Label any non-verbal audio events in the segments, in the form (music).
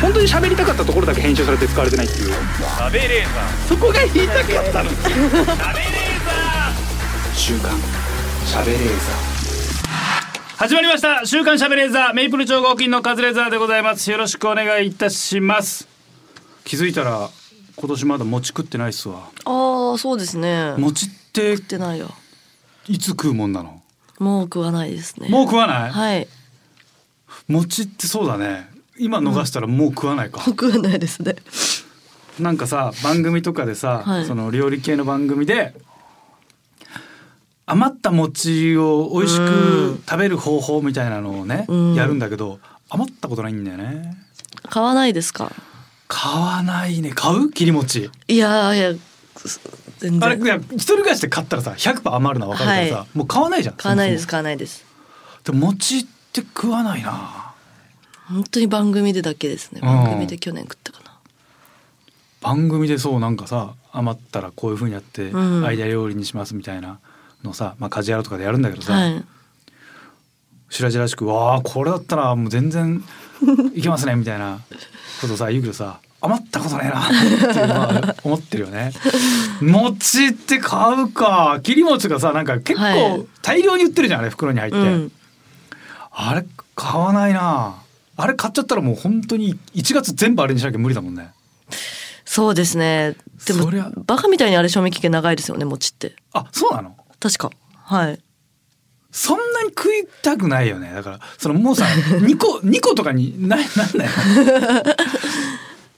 本当に喋りたかったところだけ編集されて使われてないっていう。食べレー。ザそこが言いたかったの。ー食べレー。ザ週刊喋れー始まりました。週刊しゃべレーザー。メイプル超合金のカズレーザーでございます。よろしくお願いいたします。気づいたら今年まだ餅食ってないっすわ。ああそうですね。餅って食ってないよ。いつ食うもんなの？もう食わないですね。もう食わない、はい。餅ってそうだね今逃したらもう食わないか、食わないですね。なんかさ番組とかでさ、はい。その料理系の番組で余った餅を美味しく食べる方法みたいなのをね、うん。やるんだけど余ったことないんだよね。買わないですか？買わないね。買う切り餅。いやいや全然。あれいや一人暮らしで買ったらさ100%余るのは分かるけどさ、はもう買わないじゃん。買わないです買わないです。そもでも餅って食わないな本当に番組でだけですね。うん。番組で去年食ったかな。番組でそうなんかさ余ったらこういう風にやってうん。アイデア料理にしますみたいなのさ、まあ家事やろとかでやるんだけどさ、はい。白々しく「わあこれだったらもう全然いけますね」みたいなことさ言うけどさ余ったことねえなっていうのは思ってるよね。餅って買うか切り餅がさなんか結はい。構大量に売ってるじゃんあれ袋に入って、うん。あれ買わないなあれ買っちゃったらもう本当に1月全部あれにしなきゃ無理だもんね。そうですね。でもバカみたいにあれ賞味期限長いですよね餅って。あそうなの？確か。はい。そんなに食いたくないよね。だからそのもうさ (laughs) 2個2個とかにななんない (laughs)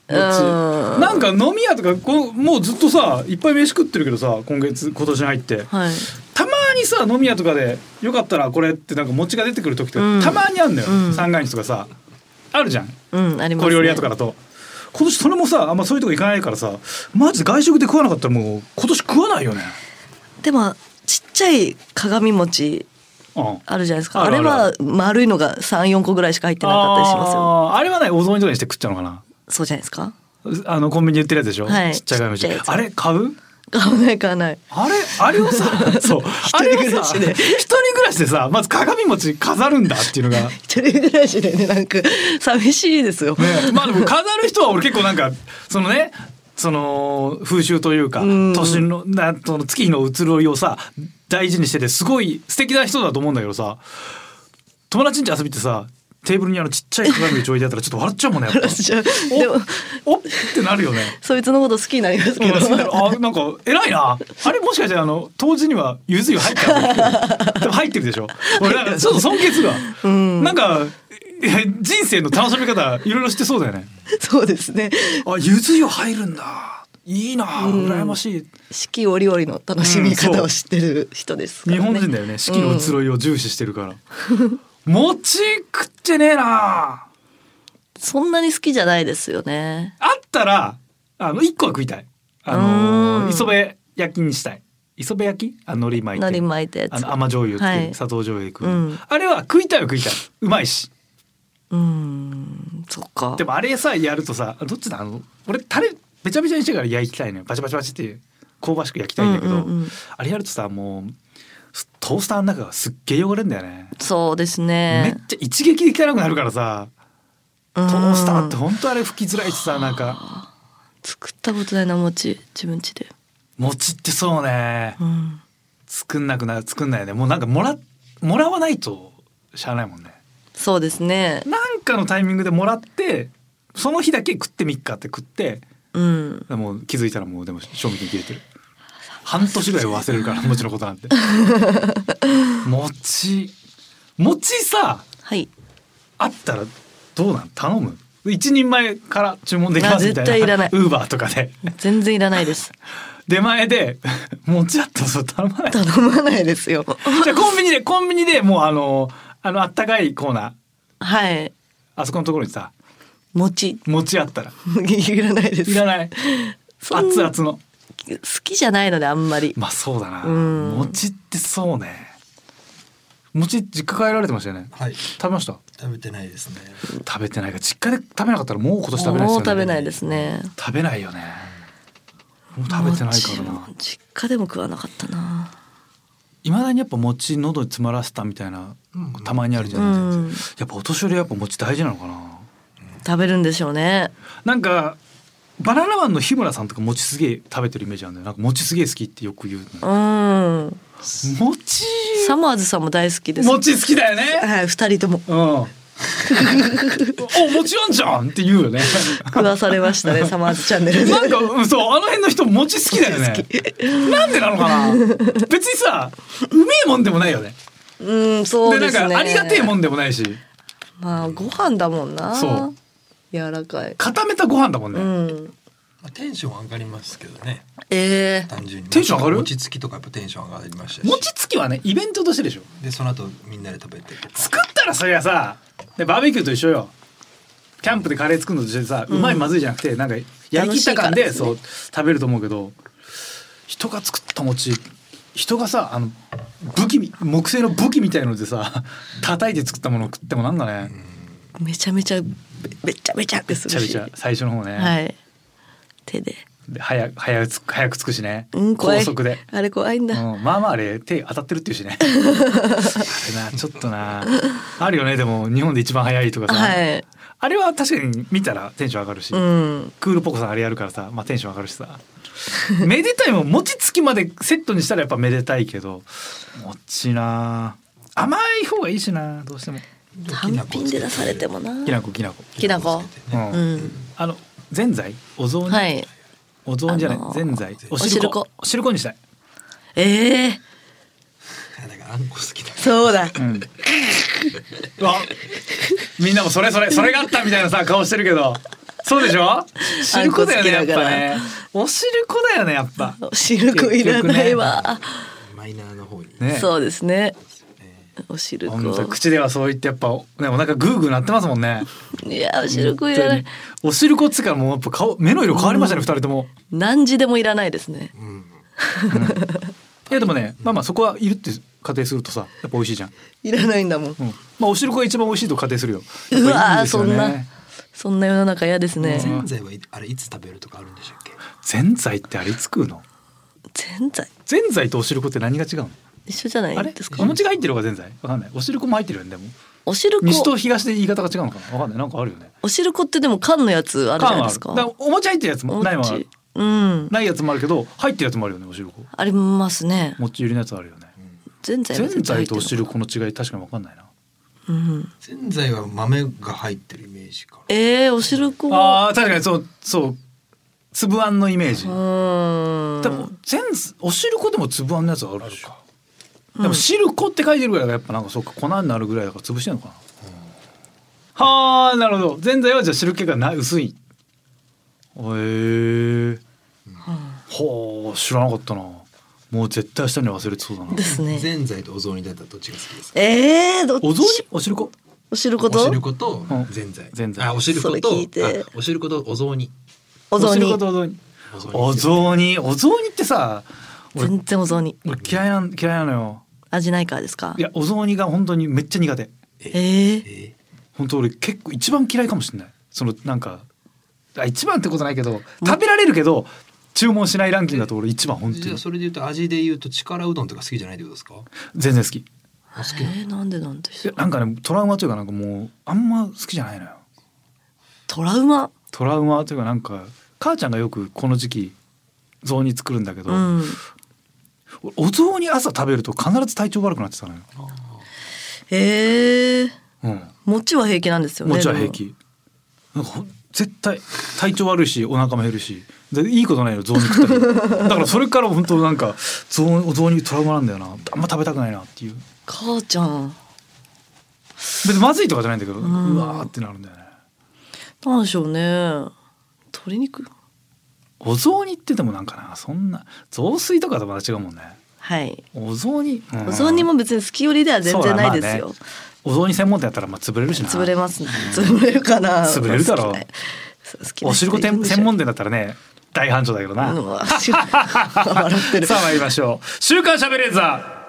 うん。なんか飲み屋とかこうもうずっとさいっぱい飯食ってるけどさ今月今年に入って。はい。たまにさ飲み屋とかでよかったらこれってなんか餅が出てくる時ってうん。たまにあんのよ、うん。三が日とかさあるじゃん。うんありますね。小料理屋とかだと。今年それもさあんまそういうとこ行かないからさマジで外食で食わなかったらもう今年食わないよね。でもちっちゃい鏡餅うん。あるじゃないですか。あれは丸いのが34個ぐらいしか入ってなかったりしますよ。あれはねお雑煮とかにして食っちゃうのかな。そうじゃないですか。あのコンビニで売ってるやつでしょ、はい。ちっちゃい紙ちっちゃいやつ。あれ買う？買わない買わない。あれ？あれをさそう。あれをさ一人暮らしで。一人暮らしでさまず鏡餅飾るんだっていうのが。ね一人暮らしでねなんか寂しいですよ、まあでも飾る人は俺結構なんかそのねその風習というかうん。年のなその月日の移ろいをさ大事にしててすごい素敵な人だと思うんだけどさ友達ん家遊びってさテーブルにあのちっちゃい鏡餅置いてあったらちょっと笑っちゃうもんねやっぱ。でもおってなるよね。そいつのこと好きになりますけど。あなんか偉いな。あれもしかしてあの当時にはゆず湯入ったの (laughs) でも入ってるでしょ？俺なんかちょっと尊敬するわ、ん。なんかえ人生の楽しみ方いろいろしてそうだよね。そうですね。あゆず湯入るんだ。いいな羨ましい、四季折々の楽しみ方を知ってる人ですから日ね、本人だよね。四季の移ろいを重視してるから、(laughs) 餅食ってねえな。そんなに好きじゃないですよね。あったらあの一個は食いたい。あうのん。磯辺焼きにしたい。磯辺焼き？あ海苔巻いて。海苔巻いたやつ。あの甘醤油って、はい。砂糖醤油で食う、うん。あれは食いたいは食いたい。うまいし。うーん。そっか。でもあれさやるとさどっちだ？あの俺タレべちゃべちゃにしてから焼きたいのよ。バチバチバチって香ばしく焼きたいんだけど、うんうんうん。あれやるとさもうトースターの中がすっげえ汚れんだよね、そうですめっねちゃ一撃で汚くなるからさ。トトースターって本当あれ拭きづらいしさなんか。作ったことないな餅自分家で。餅ってそうね。うん。作んなくな作んないよね。もうなんかもらもらわないとしゃあないもんね。そうですね。なんかのタイミングでもらってその日だけ食ってみっかって食ってうん。もう気づいたらもうでも賞味期限切れてる半年ぐらい忘れるから (laughs) 餅のことなんて。(laughs) 餅餅さはい。あったらどうなん？頼む？一人前から注文できますみたいな。あ絶対いらない。ウーバーとかで。全然いらないです。出前で (laughs) 餅あったら頼まない。頼まないですよ。じゃあコンビニでコンビニでもうあのあのあったかいコーナー。はい。あそこのところにさ餅。餅あったら。いらないです。いらない。熱々の好きじゃないのであんまり。まあそうだな。うん。餅ってそうね。餅実家帰られてましたよね。はい。食べました？食べてないですね。食べてないか。ら実家で食べなかったらもう今年食べないですよね。もう食べないですね。食べないよね。もう食べてないからな。餅実家でも食わなかったな。いまだにやっぱ餅喉に詰まらせたみたいなたまにあるじゃないですか、うん。やっぱお年寄りはやっぱ餅大事なのかな。食べるんでしょうね。なんかバナナマンの日村さんとか餅すげえ食べてるイメージあるんだよ。なんか餅すげえ好きってよく言うの。うん。餅？サマーズさんも大好きです。餅好きだよね。はい二人とも。うん。お餅あんじゃんって言うよね。食わされましたねサマーズチャンネルで。なんかうんそうあの辺の人餅好きだよね。なんでなのかな。別にさうめえもんでもないよね。うんそうですね。なんかありがてえもんでもないし。まあご飯だもんな。そう柔らかい。固めたご飯だもんね、うん。まあ、テンション上がりますけどね。ええ単純に。テンション上がる？餅つきとかやっぱテンション上がりましたし。餅つきはねイベントとしてでしょ。でその後みんなで食べて。作ったらそりゃさでバーベキューと一緒よ。キャンプでカレー作るのと一緒でさ、うまいまずいじゃなくてなんかやりきった感で楽しいからそう食べると思うけど人が作った餅人がさあの武器み木製の武器みたいのでさ叩いて作ったものを食ってもなんだね、めちゃめちゃべべちゃべちゃってするし。めちゃめちゃ最初の方ね、はい。手で。で早く早くつ早くつくしね、うん高速で。あれ怖いんだ、うん、まあまああれ手当たってるっていうしね。(laughs) あれなちょっとな。あるよねでも日本で一番早いとかさ、はい。あれは確かに見たらテンション上がるし、うん。クールポコさんあれやるからさ、まあ、テンション上がるしさ。めでたいもん餅つきまでセットにしたらやっぱめでたいけど餅な甘い方がいいしなどうしても単品で出されてもな。きなこきなこ、きなこ。うんうん。あのぜんざい？お雑煮、はい。お雑煮じゃない、あのーぜんざい。おお汁粉。汁粉。お汁粉にしたい、ええあんこ好きだ。そうだ。うん、うわ。みんなもそれそれ。それがあったみたいなさ顔してるけど。そうでしょ？汁粉だよねやっぱね。お汁粉だよねやっぱ。お汁粉いらないわ、マイナーの方に。ね。そうですね。えお汁ほんと粉口ではそう言ってやっぱねお腹グーグーなってますもんね。いやお汁粉いらない。お汁粉っつうからもうやっぱ顔目の色変わりましたね二人とも。何時でもいらないですね。ーうん。いやでもねまあまあそこはいるって仮定するとさやっぱ美味しいじゃん、いらないんだもん。うん、まあお汁粉が一番美味しいと仮定するよ。うわそんなそんな世の中嫌ですね。うん。ぜんざいはいあれいつ食べるとかあるんでしたっけ？ぜんざいってあれいつ食うの？ぜんざい。ぜんざいとお汁粉って何が違うの？一緒じゃないですか？お餅が入ってる方がぜんざいわかんない。お汁粉も入ってるよねでも。お汁粉。西と東で言い方が違うのかな？わかんない。なんかあるよね。お汁粉ってでも缶のやつあるじゃないですか。お餅入ってるやつおもないもうん。ないやつもあるけど入ってるやつもあるよねお汁粉。ありますね。餅入りのやつあるよね。ぜんざいぜんは絶対入ってるざいとお汁粉の違い確かにわかんないな。うん。ぜんざいは豆が入ってるイメージか。えー、お汁粉あー確かにそうそう。粒あんのイメージ。うーん。でも全お汁粉でも粒あんのやつあるでしょでも汁粉って書いてるぐらいがやっぱなんかそうか粉になるぐらいだから潰してんのかな、はあなるほど。ぜんざいはじゃあ汁気がな薄い。へえはあ知らなかったな。もう絶対明日には忘れてそうだな。ですね。ぜんざいとお雑煮だったらどっちが好きですか？えー、どっち？お雑煮？お汁粉お汁粉おと汁粉と？うん。ぜんざい。ぜんざい。あお汁粉それと聞いて。あお汁粉とお雑煮。お雑煮。お雑煮。お雑煮お雑煮？ってさ俺全然お雑煮。俺嫌いなん嫌いなのよ。味ないからですか？いやお雑煮が本当にめっちゃ苦手。えー、え本当俺結構一番嫌いかもしれない。そのなんかあ一番ってことないけど食べられるけど注文しないランキングだと俺一番本当に。ーじゃあそれで言うと味で言うと力うどんとか好きじゃないってことですか？全然好き。好きえー、なんでなんでしょう？やなんかねトラウマというかなんかもうあんま好きじゃないのよ。トラウマ？トラウマというかなんか母ちゃんがよくこの時期雑煮作るんだけど、うんお雑煮朝食べると必ず体調悪くなってたのよ、え。ー、うん、餅は平気なんですよね。餅は平気。なんかほん絶対体調悪いしお腹も減るし。でいいことないの雑煮食ったらだからそれから本当なんか雑お雑煮トラウマなんだよな。あんま食べたくないなっていう。母ちゃん。別にまずいとかじゃないんだけど、ううんわーってなるんだよね。なんでしょうね。鶏肉？お雑煮ってでもなんかなそんな雑炊とかとまた違うもんね。はい。お雑煮、うん。お雑煮も別に好き寄りでは全然ないですよ、そうだまお雑煮専門店やったらまあ潰れるしな。潰れます、潰れるかな。潰れるだろ。う好きなそう好きなお人汁粉専門店だったらね大繁盛だけどな、うん (laughs) 笑ってる。(laughs) さあ参りましょう。週刊しゃべれーザー。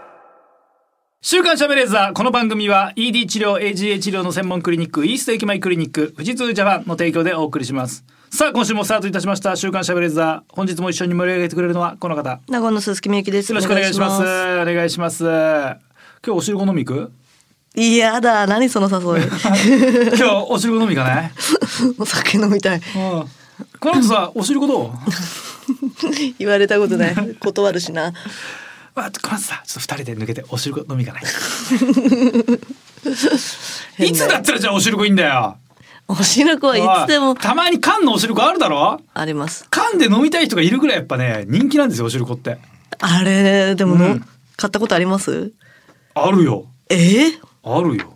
週刊しゃべれーザー。この番組は ED 治療 AGA 治療の専門クリニックイースト駅前クリニック富士通ジャパンの提供でお送りしますさあ今週もスタートいたしました週刊しゃべれーザー。本日も一緒に盛り上げてくれるのはこの方。よ名古屋の鈴木みゆきです。ろしくお願いします。お願いします。今日お汁粉飲み行く？嫌だ何その誘い。(laughs) 今日お汁粉飲み行かない？(laughs) お酒飲みたい。うん。この後さお汁粉どう？(laughs) 言われたことない。断るしな。まあ、この後さちょっと二人で抜けてお汁粉飲み行かない。いつだったらじゃあお汁粉いいんだよ？お汁粉はいつでも。たまに缶のお汁粉あるだろ？あります。缶で飲みたい人がいるぐらいやっぱね人気なんですよお汁粉って。あれでもの、うん。買ったことあります？あるよ。え？ー、あるよ。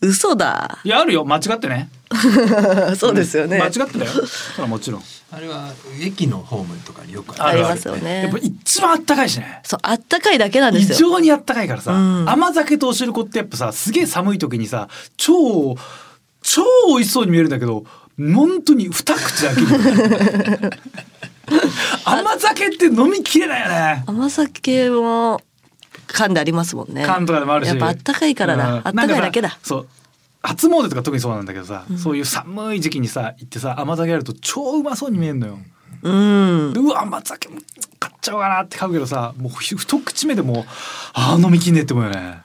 嘘だ。いやあるよ。間違ってね。(laughs) そうですよね、間違ってたよ。それはもちろん。あれは駅のホームとかによくありますよね。やっぱ一番あったかいしね。そうあったかいだけなんで異すよ。常にあったかいからさ、うん。甘酒とお汁粉ってやっぱさすげえ寒い時にさ超超美味しそうに見えるんだけど本当に二口だけに (laughs) 甘酒って飲みきれないよね。甘酒も缶でありますもんね。缶とかでもあるし。やっぱあったかいからだ、うん。あったかいだけだ。そう。初詣とか特にそうなんだけどさ、そういう寒い時期にさ行ってさ甘酒やると超うまそうに見えるのよ、うん。でうわ甘酒も買っちゃおうかなって買うけどさもうひ一口目でもうあー飲みきんねえって思うよね。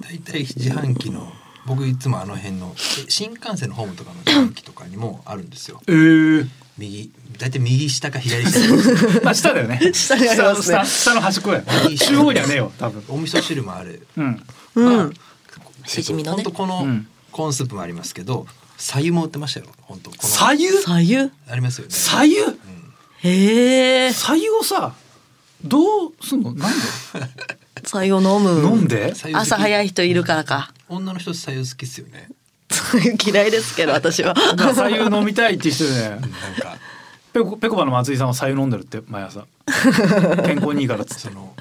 大体自販機の僕いつもあの辺のえ新幹線のホームとかの自販機とかにもあるんですよ。えー、右大体右下か左下。ま (laughs) あ下だよね。(laughs) 下にありますね。下下の端っこだよ中央にはねえよ多分。お味噌汁もある。うん。うん。ししじみのね。本当このうん。コーンスープもありますけど左右も売ってましたよ本当。この左右左右ありますよね。左右へえ。左右をさどうすんの？なんで？(laughs) 左右飲む。飲んで？朝早い人いるからか女の人左右好きっすよね。(laughs) 嫌いですけど私は。左右飲みたいって人でね。(laughs) なんか。ペコペコパの松井さんは左右飲んでるって毎朝。(laughs) 健康にいいからっつって。その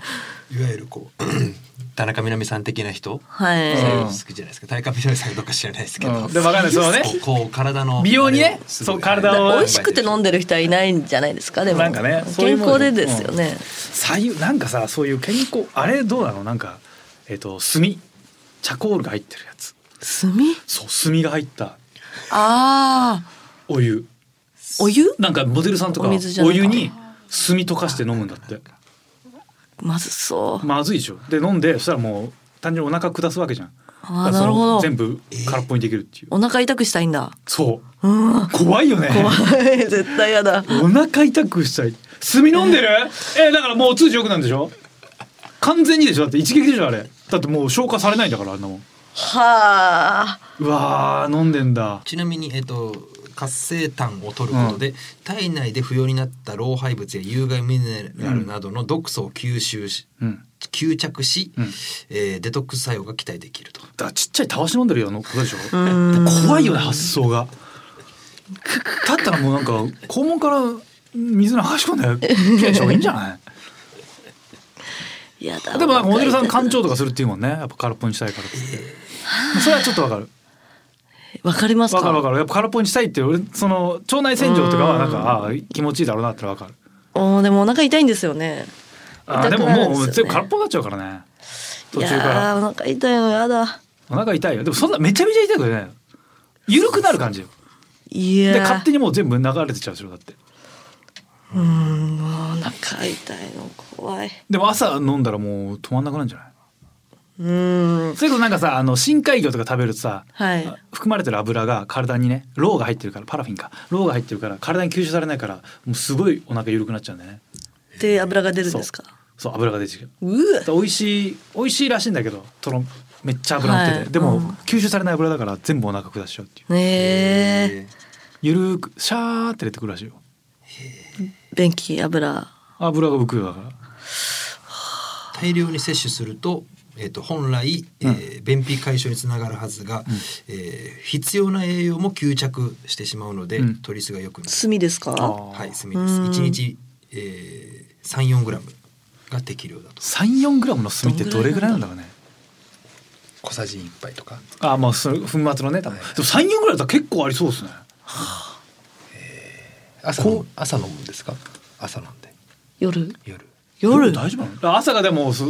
いわゆるこう (clears throat) 田中みな実さん的な人？はい、好きじゃないですか。田中みな実さんかどうか知らないですけど、うん。でわかんない。そうね。こう体の美容にねそう体をはい美味しくて飲んでる人はいないんじゃないですか？でもなんかね健康でですよね、左右なんかさそういう健康あれどうなの？なんかえっ、と炭チャコールが入ってるやつ。炭？そう炭が入った。あお湯。ーお湯？なんかモデルさんとかお湯に炭溶かして飲むんだって。まずそう。まずいでしょ。で飲んでそしたらもう単純にお腹下すわけじゃん。あなるほど。全部空っぽにできるっていう。お腹痛くしたいんだ。そう。うん。怖いよね。怖い。絶対やだ。お腹痛くしたい。炭飲んでる？えだからもう通常良くなんでしょ？完全にでしょ？だって一撃でしょあれだってもう消化されないんだからあんなもん。はあ。うわー飲んでんだ。ちなみにえっと活性炭を取ることで、体内で不要になった老廃物や有害ミネラルなどの毒素を吸収し、うん。吸着し、うん。えーデトックス作用が期待できると。だからちっちゃいたわし飲んでるようなことでしょうん。怖いよね発想が。だったらもうなんか肛門から水流し込んでき (laughs) れいにした方がいいんじゃない？でもなんかモデルさんお腹痛い干潮とかするっていうもんね。やっぱ空っぽにしたいからっつってそれはちょっとわかる。わかりますか？わかるわかる。やっぱ空っぽにしたいって俺その腸内洗浄とかはなんかああ気持ちいいだろうなってわかる。おーでもお腹痛いんですよね。あーでももう全部空っぽになっちゃうからね。途い中から。お腹痛いのやだ。お腹痛いよ。でもそんなめちゃめちゃ痛くない緩くなる感じよ。いやで勝手にもう全部流れてっちゃうでしょだってうんもうお腹痛いの怖い。でも朝飲んだらもう止まんなくなるんじゃない？うん。それこそなんかさあの深海魚とか食べるとさ、はい。含まれてる油が体にねロウが入ってるからパラフィンか。ロウが入ってるから体に吸収されないからもうすごいお腹緩くなっちゃうんだよね。で油が出るんですか？そう。油が出てきるうわ。美味しい美味しいらしいんだけどとろめっちゃ油乗ってて、はい。でも、うん。吸収されない油だから全部お腹下しちゃうっていう。ねえゆるーくシャーって出てくるらしいよ便器油。油が浮くよだから大量に摂取すると,、えー、と本来、えー便秘解消につながるはずが、えー必要な栄養も吸着してしまうので、うん。取りすが良くなる。炭ですか？はい、炭です。うん。一日、えー、三四グラムが適量だと。34グラムの炭ってどれぐらいなんだろうね？小さじ一杯とか。あまあそれ粉末のね多分、はい。でも34ぐらいだったら結構ありそうですね朝こう朝飲むんですか？朝飲んで夜？夜。夜？大丈夫なの？だから朝がでもす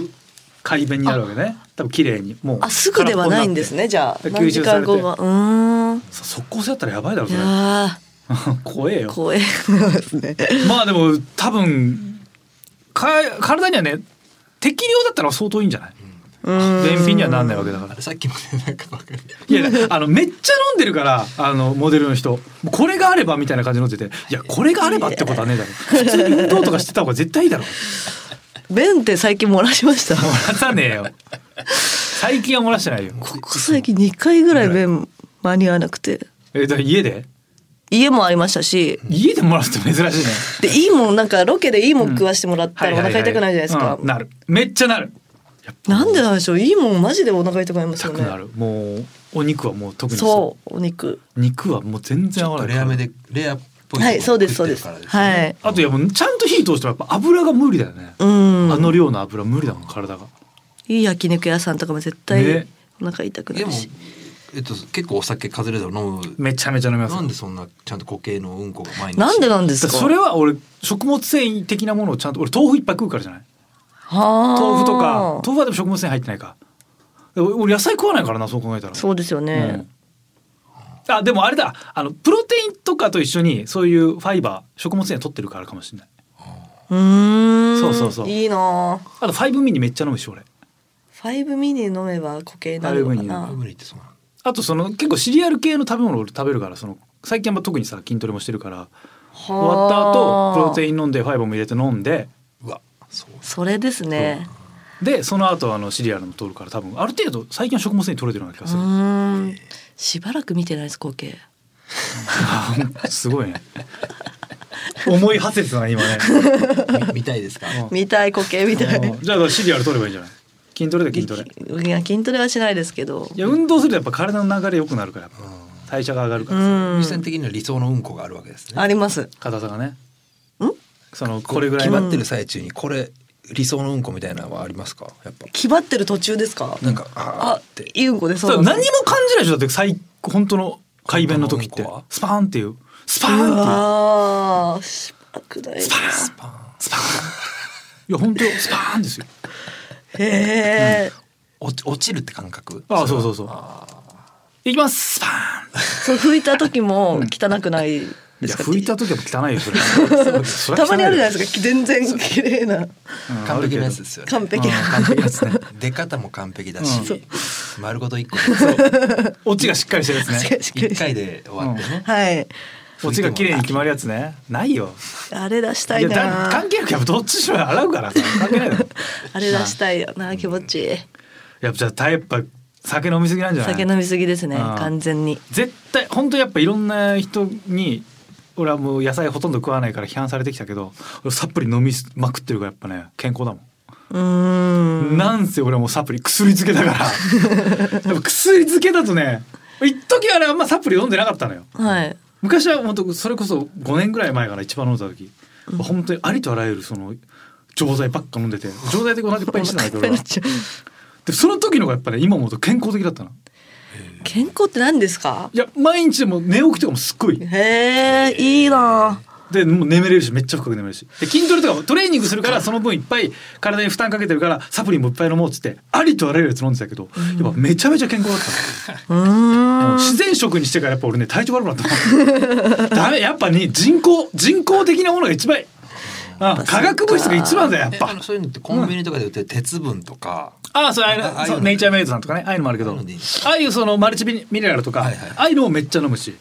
快便になるわけね。多分綺麗に。もうあすぐではないんですねじゃあ。時間後が？うーん。さ速攻性だったらやばいだろいそれ。や (laughs) 怖えよ。ー怖いですね。まあでも多分か体にはね適量だったら相当いいんじゃない？便秘にはなんないわけだから。さっきまでなんかわかるい。やあのめっちゃ飲んでるからあのモデルの人。もうこれがあればみたいな感じで飲んでていやこれがあればってことはねえだろ。普通に運動とかしてた方が絶対いいだろ。便って最近漏らしました？漏らさねえよ。最近は漏らしてないよ。ここ最近2回ぐらい便間に合わなくて。えだ家で？家もありましたし。家で漏らすって珍しいね。でいいもんなんかロケでいいもん食わしてもらったらお腹痛くないじゃないですか。うん。なる。めっちゃなるなんでなんでしょう？いいもんマジでお腹痛くなりますよね。痛くなる。もうお肉はもう特にそうお肉。肉はもう全然合わない。レアめでレアっぽいはいそうですそうですはい。あといやもうちゃんと火通してもやっぱ油が無理だよね、うん。あの量の油無理だもん体が。いい焼肉屋さんとかも絶対ね。お腹痛くなるし、えっと、結構お酒カズレーザー飲む。めちゃめちゃ飲みますなんでそんなちゃんと固形のうんこが毎日なんでなんですかそれは俺食物繊維的なものをちゃんと俺豆腐いっぱい食うからじゃないはあ豆腐とか。豆腐はでも食物繊維入ってないか。俺俺野菜食わないからなそう考えたら。そうですよね、うん。あでもあれだ。あのプロテインとかと一緒にそういうファイバー食物繊維取ってるからかもしれない。うーん。そうそうそう。いいなあ。とファイブミニめっちゃ飲むし俺。ファイブミニ飲めば固形にな。るの。かなあとその結構シリアル系の食べ物を俺食べるからその最近は特にさ筋トレもしてるから終わった後プロテイン飲んでファイバーも入れて飲んでそれですね。でその後あのシリアルも取るから多分ある程度最近は食物繊維取れてるような気がうする、しばらく見てないです固形 (laughs) すごいね。(laughs) 重い発説だな今ね。み見たいですか？うん。見たい固形みたい。うん。じゃあシリアル取ればいいんじゃない？筋トレで筋トレ？いいや筋トレはしないですけど。や運動するとやっぱ体の流れ良くなるからやっぱ代謝が上がるかうら実際的には理想のうんこがあるわけですね。あります。硬さがね。んそのこれぐらいの。決まってる最中にこれ理想のうんこみたいなのはありますか？やっぱ。気張ってる途中ですか？なんかあーあって。いいうんこでそうそう何にも感じないでしょだって最本当の快便の時ってスパーンっていう。スパーンうっていう。わー。しばらくないなスパーン。スパーン。いや本当スパーンですよ。へえ落ち落ちるって感覚？あそうそうそう。いきます。スパーン。そう拭いた時も汚くないいですか？や拭いた時は汚いよそれ。そ (laughs) れたまにあるじゃないいですか。全然綺麗な。完璧なやつですよね。完璧な完璧なやつね。(laughs) 出方も完璧だし、うん。丸ごと一個オチがしっかりしてるやつね。一回で終わってね、はい。オチが綺麗に決まるやつね。ないよ。あれ出したいな。関係なくやっぱどっちにしろ洗うからさ。関係ないだろ (laughs) あれ出したいよな気持ち。いいやっぱじゃあやっぱ酒飲みすぎなんじゃない？酒飲みすぎですね完全に。絶対本当やっぱいろんな人に俺はもう野菜ほとんど食わないから批判されてきたけど俺サプリ飲みまくってるからやっぱね健康だもん、うーん。なんせ俺はもうサプリ薬漬けだから。(laughs) 薬漬けだとね一時はねあんまサプリ飲んでなかったのよ。はい。昔は本当それこそ5年ぐらい前から一番飲んだ時、本当にありとあらゆるその錠剤ばっか飲んでて。(laughs) 錠剤で同じいっぱいにしてたんだけど (laughs) でその時のがやっぱね今思うと健康的だったの健康って何ですか？いや毎日でも寝起きとかもすっごい。へえいいな。でもう眠れるしめっちゃ深く眠れるし。で筋トレとかもトレーニングするからその分いっぱい体に負担かけてるからサプリもいっぱい飲もうっつってありとあらゆるやつ飲んでたけど、やっぱめちゃめちゃ健康だったの。うーん。自然食にしてからやっぱ俺ね体調悪くなったの。(laughs) ダメやっぱに人工人工的なものが一番化学物質が一番だよやっぱ。えあのそういうのってコンビニとかで売ってる鉄分とか、ああそうああいうああネイチャーメイドさんとかねああいうのもあるけど。ああいうのでいいああいうそのマルチミネラルとか、はいはい。ああいうのをめっちゃ飲むし、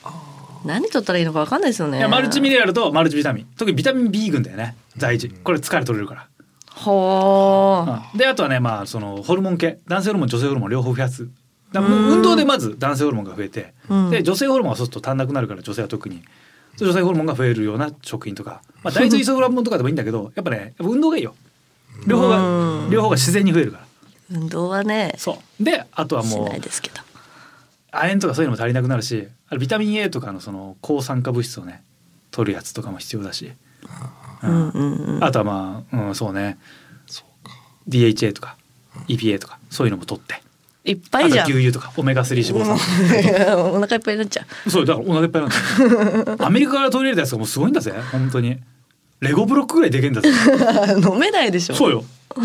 何取ったらいいのかわかんないですよね。いやマルチミネラルとマルチビタミン。特にビタミン B 群だよね大事これ疲れ取れるから。ほー。うん。であとはねまあそのホルモン系。男性ホルモン女性ホルモン両方増やす。運動でまず男性ホルモンが増えて、うん。で女性ホルモンはそうすると足んなくなるから女性は特に女性ホルモンが増えるような食品とか、まあ、大豆イソフラボンとかでもいいんだけど (laughs) やっぱねやっぱ運動がいいよ。両方がうん。両方が自然に増えるから。運動はねそう。であとはしもうないですけど。亜鉛とかそういうのも足りなくなるしあれビタミン A とかのその抗酸化物質をね取るやつとかも必要だし、うん。うん。うんあとはまあ、うん、そうね。そうか。DHA とか EPA とかそういうのも取っていっぱいじゃん。牛乳とかオメガ3脂肪酸お腹いっぱいになっちゃう。そうだからお腹いっぱいなんだよ。(laughs) アメリカから取り入れたやつがもうすごいんだぜ。本当に。レゴブロックぐらいでけんだぜ。(laughs) 飲めないでしょ。そうよ。(laughs)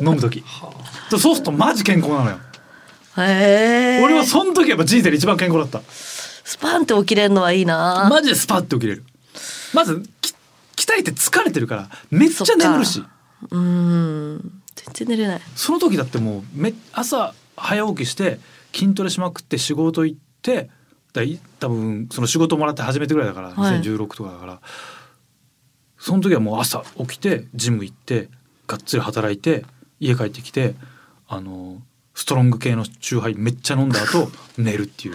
飲む時。そうするとマジ健康なのよ。へえ俺はその時やっぱ人生で一番健康だった。スパンって起きれるのはいいな。マジでスパッと起きれる。まずき鍛えて疲れてるからめっちゃ眠るし。うん全然寝れない。その時だってもうめ朝早起きして筋トレしまくって仕事行ってだい多分その仕事もらって初めてぐらいだから、はい。2016とかだから。その時はもう朝起きてジム行ってがっつり働いて家帰ってきてあのストロング系のチューハイめっちゃ飲んだ後 (laughs) 寝るっていう。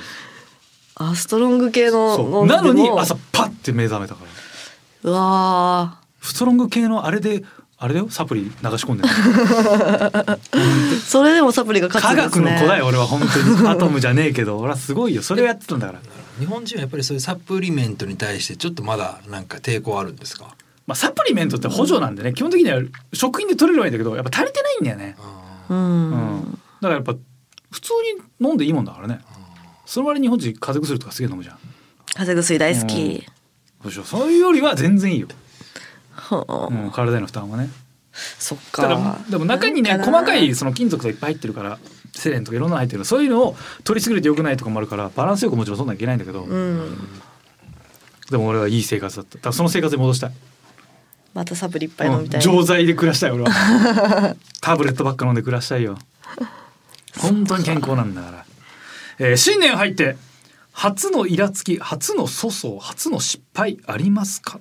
あストロング系のなのに朝パッて目覚めたから。うわストロング系のあれであれだよ？サプリ流し込んでそれでもサプリが勝つ科んですね。学の子だよ俺は本当に。(laughs) アトムじゃねえけど。俺はすごいよ。それをやってたんだから。日本人はやっぱりそういうサプリメントに対してちょっとまだなんか抵抗あるんですか？まあ、サプリメントって補助なんでね。基本的には食品で取れるはいいんだけどやっぱ足りてないんだよね、ううん。ん。だからやっぱ普通に飲んでいいもんだからね。その割に日本人風邪薬とかすげえ飲むじゃん。風邪薬大好き。そうでしょそう。いうよりは全然いいよ、はあうん、体への負担はね。そっか。でも中にね細かいその金属とかいっぱい入ってるからセレンとかいろんなの入ってるそういうのを取りすぎると良くないとかもあるからバランスよくもちろんそんなんいけないんだけど、うん。でも俺はいい生活だった。だからその生活に戻したい。またサプリいっぱい飲みたい、うん錠剤で暮らしたい俺は。(laughs) タブレットばっか飲んで暮らしたいよ。本当に健康なんだから、えー新年入って初のイラつき初の粗相初の失敗ありますか？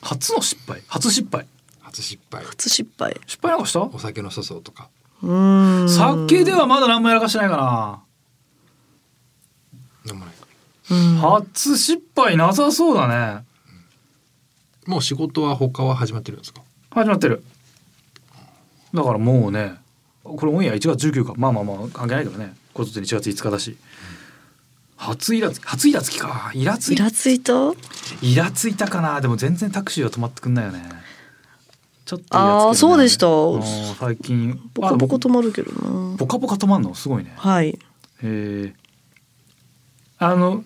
初の失敗。初失敗。初失敗。初失敗。失敗なんかした？お酒の粗相とか。うん。酒ではまだ何もやらかしてないかな。でもない。うん。初失敗なさそうだね。もう仕事は他は始まってるんですか？始まってる。だからもうねこれオンエア1月19かまあまあまあ関係ないけどね。これと1月5日だし初イラつき初イラつきか。イラつい。イラついた？イラついたかな。でも全然タクシーは止まってくんないよね。ちょっとイラつけるねあーそうでした。うん最近。ボコボコあ止まるけどな。ボカボカ止まんの？すごいね。はい。へえあの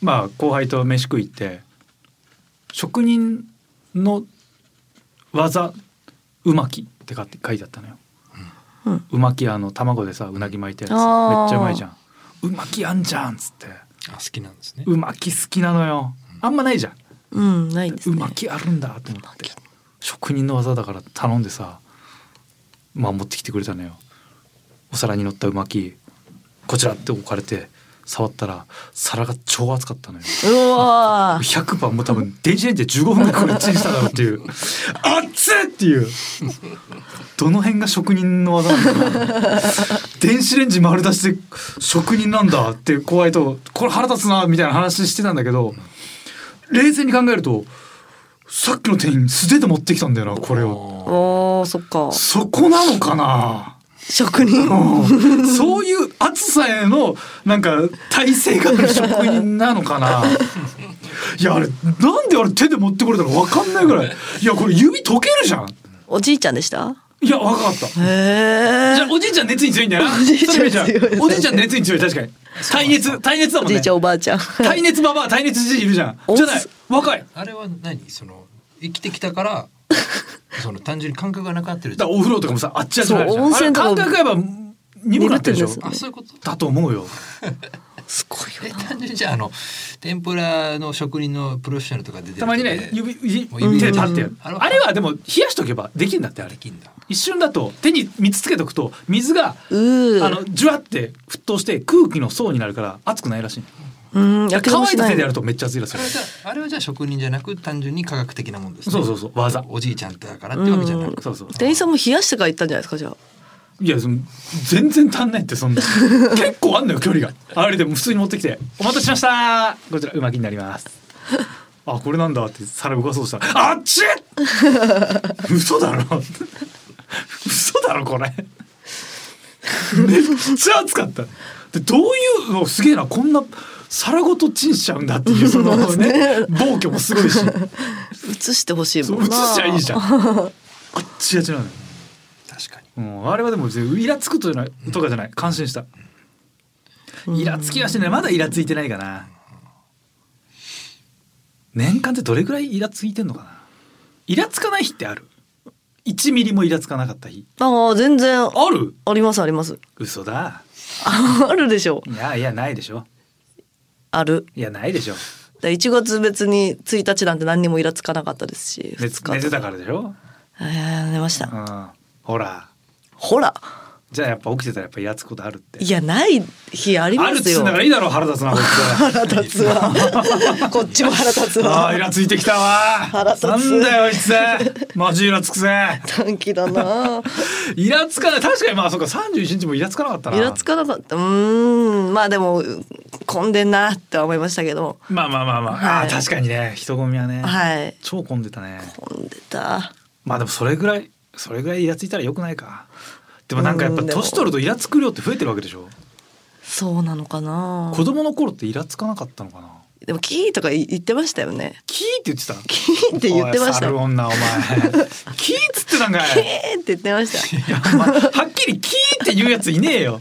まあ後輩と飯食い行って職人の技うまきって書いてあったのよ、うん。うまきあの卵でさうなぎ巻いたやつ。めっあーちゃうまいじゃんうまきあんじゃんっつって。あ好きなんですね。うまき好きなのよ。あんまないじゃん。うんないですね。うまきあるんだと思って。職人の技だから頼んでさまあ持ってきてくれたのよ。お皿に乗ったうまきこちらって置かれて触ったら皿が超熱かったのよ。うわー。100番もう多分電子レンジで15分ぐらいこれチンしただろうっていう。(laughs) 熱っっていう。どの辺が職人の技なのかな。電子レンジ丸出しで職人なんだって後輩とこれ腹立つなみたいな話してたんだけど冷静に考えるとさっきの店員素手で持ってきたんだよなこれを。おーそっか。そこなのかな職人。うん。そういう暑さへのなんか体勢がある職人なのかな。いやあれなんであれ手で持ってこれたの分かんないぐらい。いやこれ指溶けるじゃん。おじいちゃんでした？いや分かった。じへえゃあおじいちゃん熱に強いんだよな。おじいちゃんね。おじいちゃん熱に強い確かに。耐熱耐熱だもんね。おじいちゃんおばあちゃん。耐熱ババア耐熱じじいいるじゃん。おじゃない若い。あれは何？その生きてきたからその単純に感覚がなくなってる。だお風呂とかもさあっちあっちになるじゃん。そう温泉感覚やっぱ鈍くなってるでしょあそういうこと？だと思うよ。すごいえよな。単純にじゃああの天ぷらの職人のプロフェッショナルとか出てるたまにね指指指手でパッてやるうんあれはでも冷やしとけばできるんだってあれ。できんだ。一瞬だと手に水つけとくと水がうー。あのジュワって沸騰して空気の層になるから熱くないらしい。うんやけどもしない乾いた手でやるとめっちゃ熱いらしい。あれはじゃああれはじゃあ職人じゃなく単純に科学的なもんですね。そうそうそう技。おじいちゃんだからってわけじゃなく。そうそう店員さんも冷やしてから行ったんじゃないですかじゃあ。いやその全然足んないってそんな。(laughs) 結構あんのよ距離が。あれでも普通に持ってきて「お待たせしましたこちらうまきになります」あこれなんだって皿動かそうとした。ら「あっち!」嘘だろ。嘘だろこれ。めっちゃ熱かった。でどういうのすげえなこんな皿ごとチンしちゃうんだっていう (laughs) そのね暴挙もすごいし。映してほしいもんな。しちゃいいじゃん。(laughs) あっちあちなのよ。確かに。うん、あれはでもイラつくとじゃないとかじゃない。感心した。イラつきはしてない。まだイラついてないかな。年間ってどれぐらいイラついてんのかな。イラつかない日ってある。1ミリもイラつかなかった日。ああ全然。ああるりますあります。嘘だ。(laughs) あるでしょ。いやいやないでしょある。いやないでしょ。だ1月別に1日なんて何にもイラつかなかったですし寝2日寝てたからでしょ、えー寝ました。うん、ほら。ほらじゃあやっぱ起きてたらやっぱイラつくことあるって。いやない日ありあるっますよつうんだからいいだろう腹立つなこいつ腹立つわ。(laughs) こっちも腹立つあわ。あイラついてきたわ。腹立つ。なんだよあいつ。マジイラつくぜ。短気だな。(laughs) イラつかない。確かにまあそうか。31日もイラつかなかったな。イラつかなかった。うーん。まあでも混んでんなって思いましたけど。まあまあまあまあ、はい。あー確かにね。人混みはね、はい。超混んでたね。混んでた。まあでもそれぐらいそれぐらいイラついたらよくないかでもなんかやっぱ年取るとイラつく量って増えてるわけでしょ？そうなのかな。子供の頃ってイラつかなかったのかな？でもキーとか言言ってましたよね。キーって言ってた？キーって言ってました。女お前。(laughs) キーっつってたんかキーいって言ってました。はっきりキーって言うやついねえよ。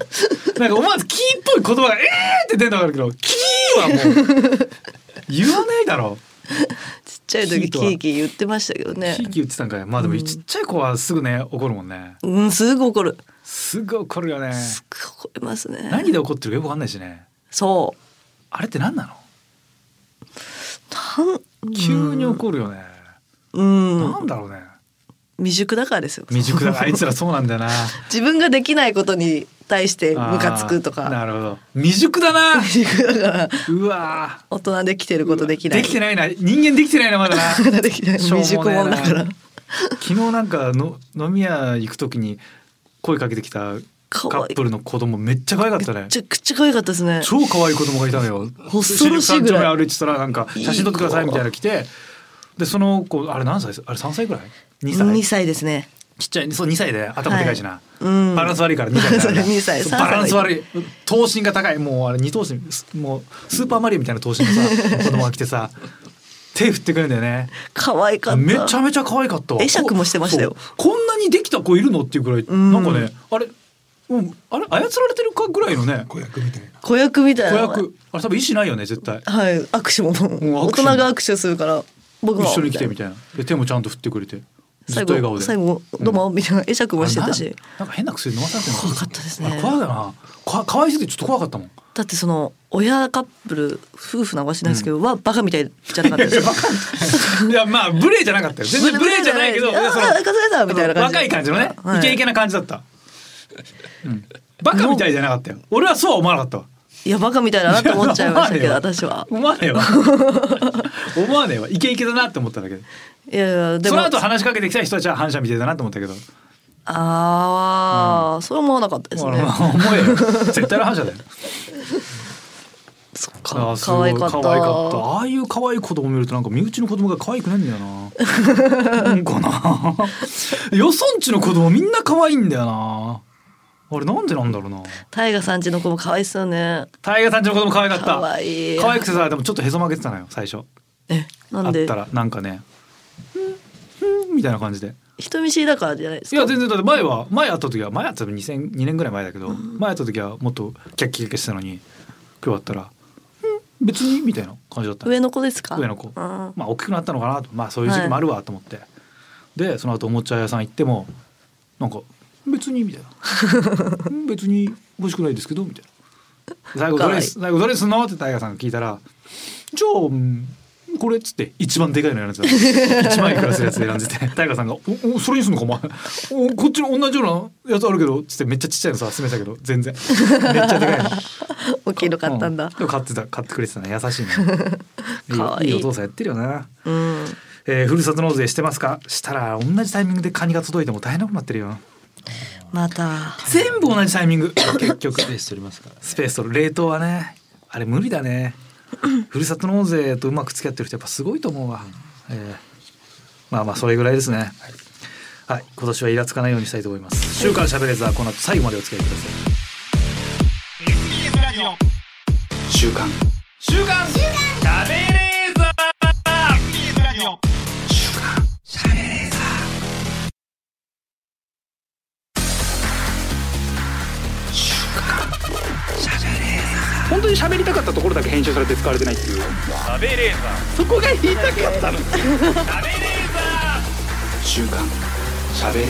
なんか思わずキーっぽい言葉がえーって出るのがあるけどキーはもう (laughs) 言わないだろ (laughs) ちっちゃい時キキーキー言ってましたけどね。キーキー言ってたんかい。まあでもちっちゃい子はすぐね怒るもんね。うんすぐ怒る。すぐ怒るよね。すぐ怒りますね。何で怒ってるかよくわかんないしね。そあれって何なの？うなん急に怒るよね、うん。なんだろうね。未熟だからですよ。未熟だあいつらそうなんだよな。(laughs) 自分ができないことに対してムカつくとか。なるほど。未熟だな。うわー。大人できてることできない。できてないな。人間できてないなまだな。(laughs) できてない。しょう未熟もだから。昨日なんかの飲み屋行くときに声かけてきたカップルの子供めっちゃ可愛かったね。めちゃくちゃ可愛かったですね。超可愛い子供がいたのよ。恐ろしいぐらい。歩いてたらなんか写真撮ってくださいみたいなの来てでその子あれ何歳？あれ3歳ぐらい？2歳。2歳ですねちっちゃいそう2歳で頭でかいしな、はい。うん。バランス悪いから2歳だから。(laughs) 2歳。そう3歳バランス悪い。頭身が高い。もうあれ二頭身すもうスーパーマリオみたいな頭身のさ (laughs) 子供が来てさ手振ってくるんだよね。可愛かった。めちゃめちゃ可愛かった。わ会釈もしてましたよ。こんなにできた子いるのっていうぐらいん。なんかねあれうんあれ操られてるかぐらいのね。子役みたいな。子役みたいな。子役。あれ多分意思ないよね絶対。はい。握手も。ん大人が握手するから僕も一緒に来てみたいな。で手もちゃんと振ってくれて。ず最後最後どうもみたいな会釈もしてたし。ななんか変な薬飲まされて怖かったですね。怖いよな。かかわいすぎてちょっと怖かったもん。だってその親カップル夫婦なんかしないですけど、はバカみたいじゃなかったですよ。いや (laughs) まあ無礼じゃなかったよ。全然無礼じゃないけど若い感じのね、はい。イケイケな感じだった、うん、バカみたいじゃなかったよ。俺はそうは思わなかったわいやバカみたいだなと思っちゃいましたけど (laughs) 私は。思わねえわ。(laughs) 思わねえわ。イケイケだなって思っただけでいやでもその後話しかけてきた人たちは反射みたいだなと思ったけど。ああ、それは思わなかったですね。まあ思えよ。絶対の反射だよ。(laughs) そっあかーすごい可愛かった。ああいう可愛い子供見るとなんか身内の子供が可愛くないんだよな。かな。よそんちの子供みんな可愛いんだよなあれなんでなんだろうな。タイガさんちの子も可愛いっすよね。タイガーさんちの子供可愛かった。可愛い。可愛くてさでもちょっとへそ曲げてたのよ最初。えなんで？あったらなんかね「ふんふん」みたいな感じで。人見知りだからじゃないですか？いや全然だって前は前会った時は前会ったの2002年ぐらい前だけど、前会った時はもっとキャッキャッキャしてたのに今日会ったら「うん別に」みたいな感じだった。の上の子ですか？上の子。うんまあ大きくなったのかなと。まあそういう時期もあるわと思って、でその後おもちゃ屋さん行ってもなんか「別に」みたいな「うん別に欲しくないですけど」みたいな「最後どれす最後どれすんの?」ってタイガーさんが聞いたら「じゃあ、うんこれ」っつって一番でかいの選んでた。1万いくらするやつ選んでて (laughs) タイガーさんが「おおそれにすんのかお前。おこっちの同じようなやつあるけど」っつってめっちゃちっちゃいのさ勧めたけど全然。めっちゃでかいの。大きいの買ったんだ。うでも買ってた買ってくれてたね。優しいね。(laughs) いいかわいい。いいお父さんやってるよな、うん。えー、ふるさと納税してますか？したら同じタイミングでカニが届いても大変なことになってるよまた。全部同じタイミング。結局スペース取りますから。スペースと冷凍はねあれ無理だね。ふるさと納税とうまく付き合ってる人やっぱすごいと思うわ、えーまあまあそれぐらいですね。はい、今年はイラつかないようにしたいと思います。週刊しゃべれーこの後最後までお付き合いください。週刊。週刊。しゃべれーザー喋りたかったところだけ編集されて使われてないっていう。しゃべれーザそこが言いたかったの。ーしゃべれーザー。週刊しゃべれー。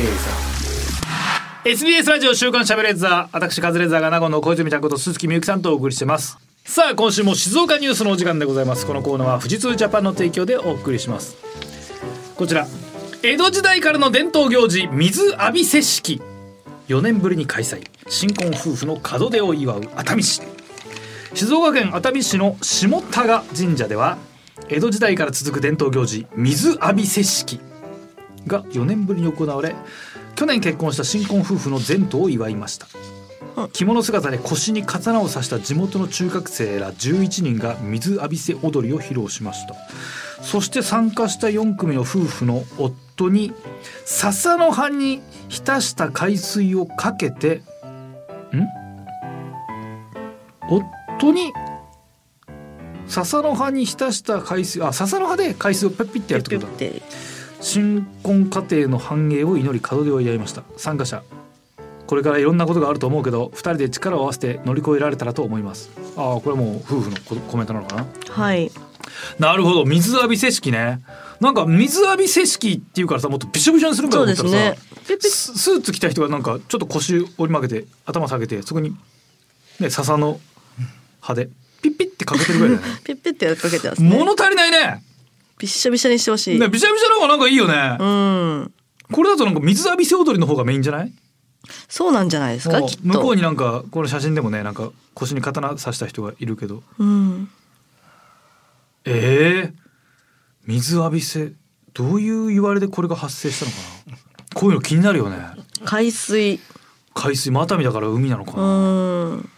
ザ SBS ラジオ週刊しゃべれーザー。私カズレーザーが名護の小泉ちゃんこと鈴木みゆきさんとお送りしてます。さあ今週も静岡ニュースのお時間でございます。このコーナーは富士通ジャパンの提供でお送りします。こちら。江戸時代からの伝統行事水浴びせ式4年ぶりに開催。新婚夫婦の門出を祝う熱海市。静岡県熱海市の下田賀神社では江戸時代から続く伝統行事水浴びせ式が4年ぶりに行われ去年結婚した新婚夫婦の前途を祝いました。着物姿で腰に刀を刺した地元の中学生ら11人が水浴びせ踊りを披露しました。そして参加した4組の夫婦の夫に笹の葉に浸した海水をかけてん？夫に笹の葉に浸した海水あ笹の葉で海水をペッピッてやるってことだ。て。新婚家庭の繁栄を祈り門出を祝いました。参加者。これからいろんなことがあると思うけど2人で力を合わせて乗り越えられたらと思います。ああこれはもう夫婦のココメントなのかな。はい。なるほど。水浴びせ式ね。なんか水浴びせ式っていうからさもっとびしょびしょにするんかと思ったらさ、ね。スーツ着た人がなんかちょっと腰折り曲げて頭下げてそこにね笹の葉で。ピッピッってかけてるぐらいね。(laughs) ピッピッてかけてますね。物足りないね。びっしょびしょにしてほしい、ねびしゃびしゃの方がなんかいいよね、うん。これだとなんか水浴びせ踊りの方がメインじゃない？そうなんじゃないですかもうきっと。向こうになんかこの写真でもねなんか腰に刀刺した人がいるけど。うん。ええ水浴びせ。どういう言われでこれが発生したのかな？こういうの気になるよね。海水。海水も熱海だから海なのかうな、ん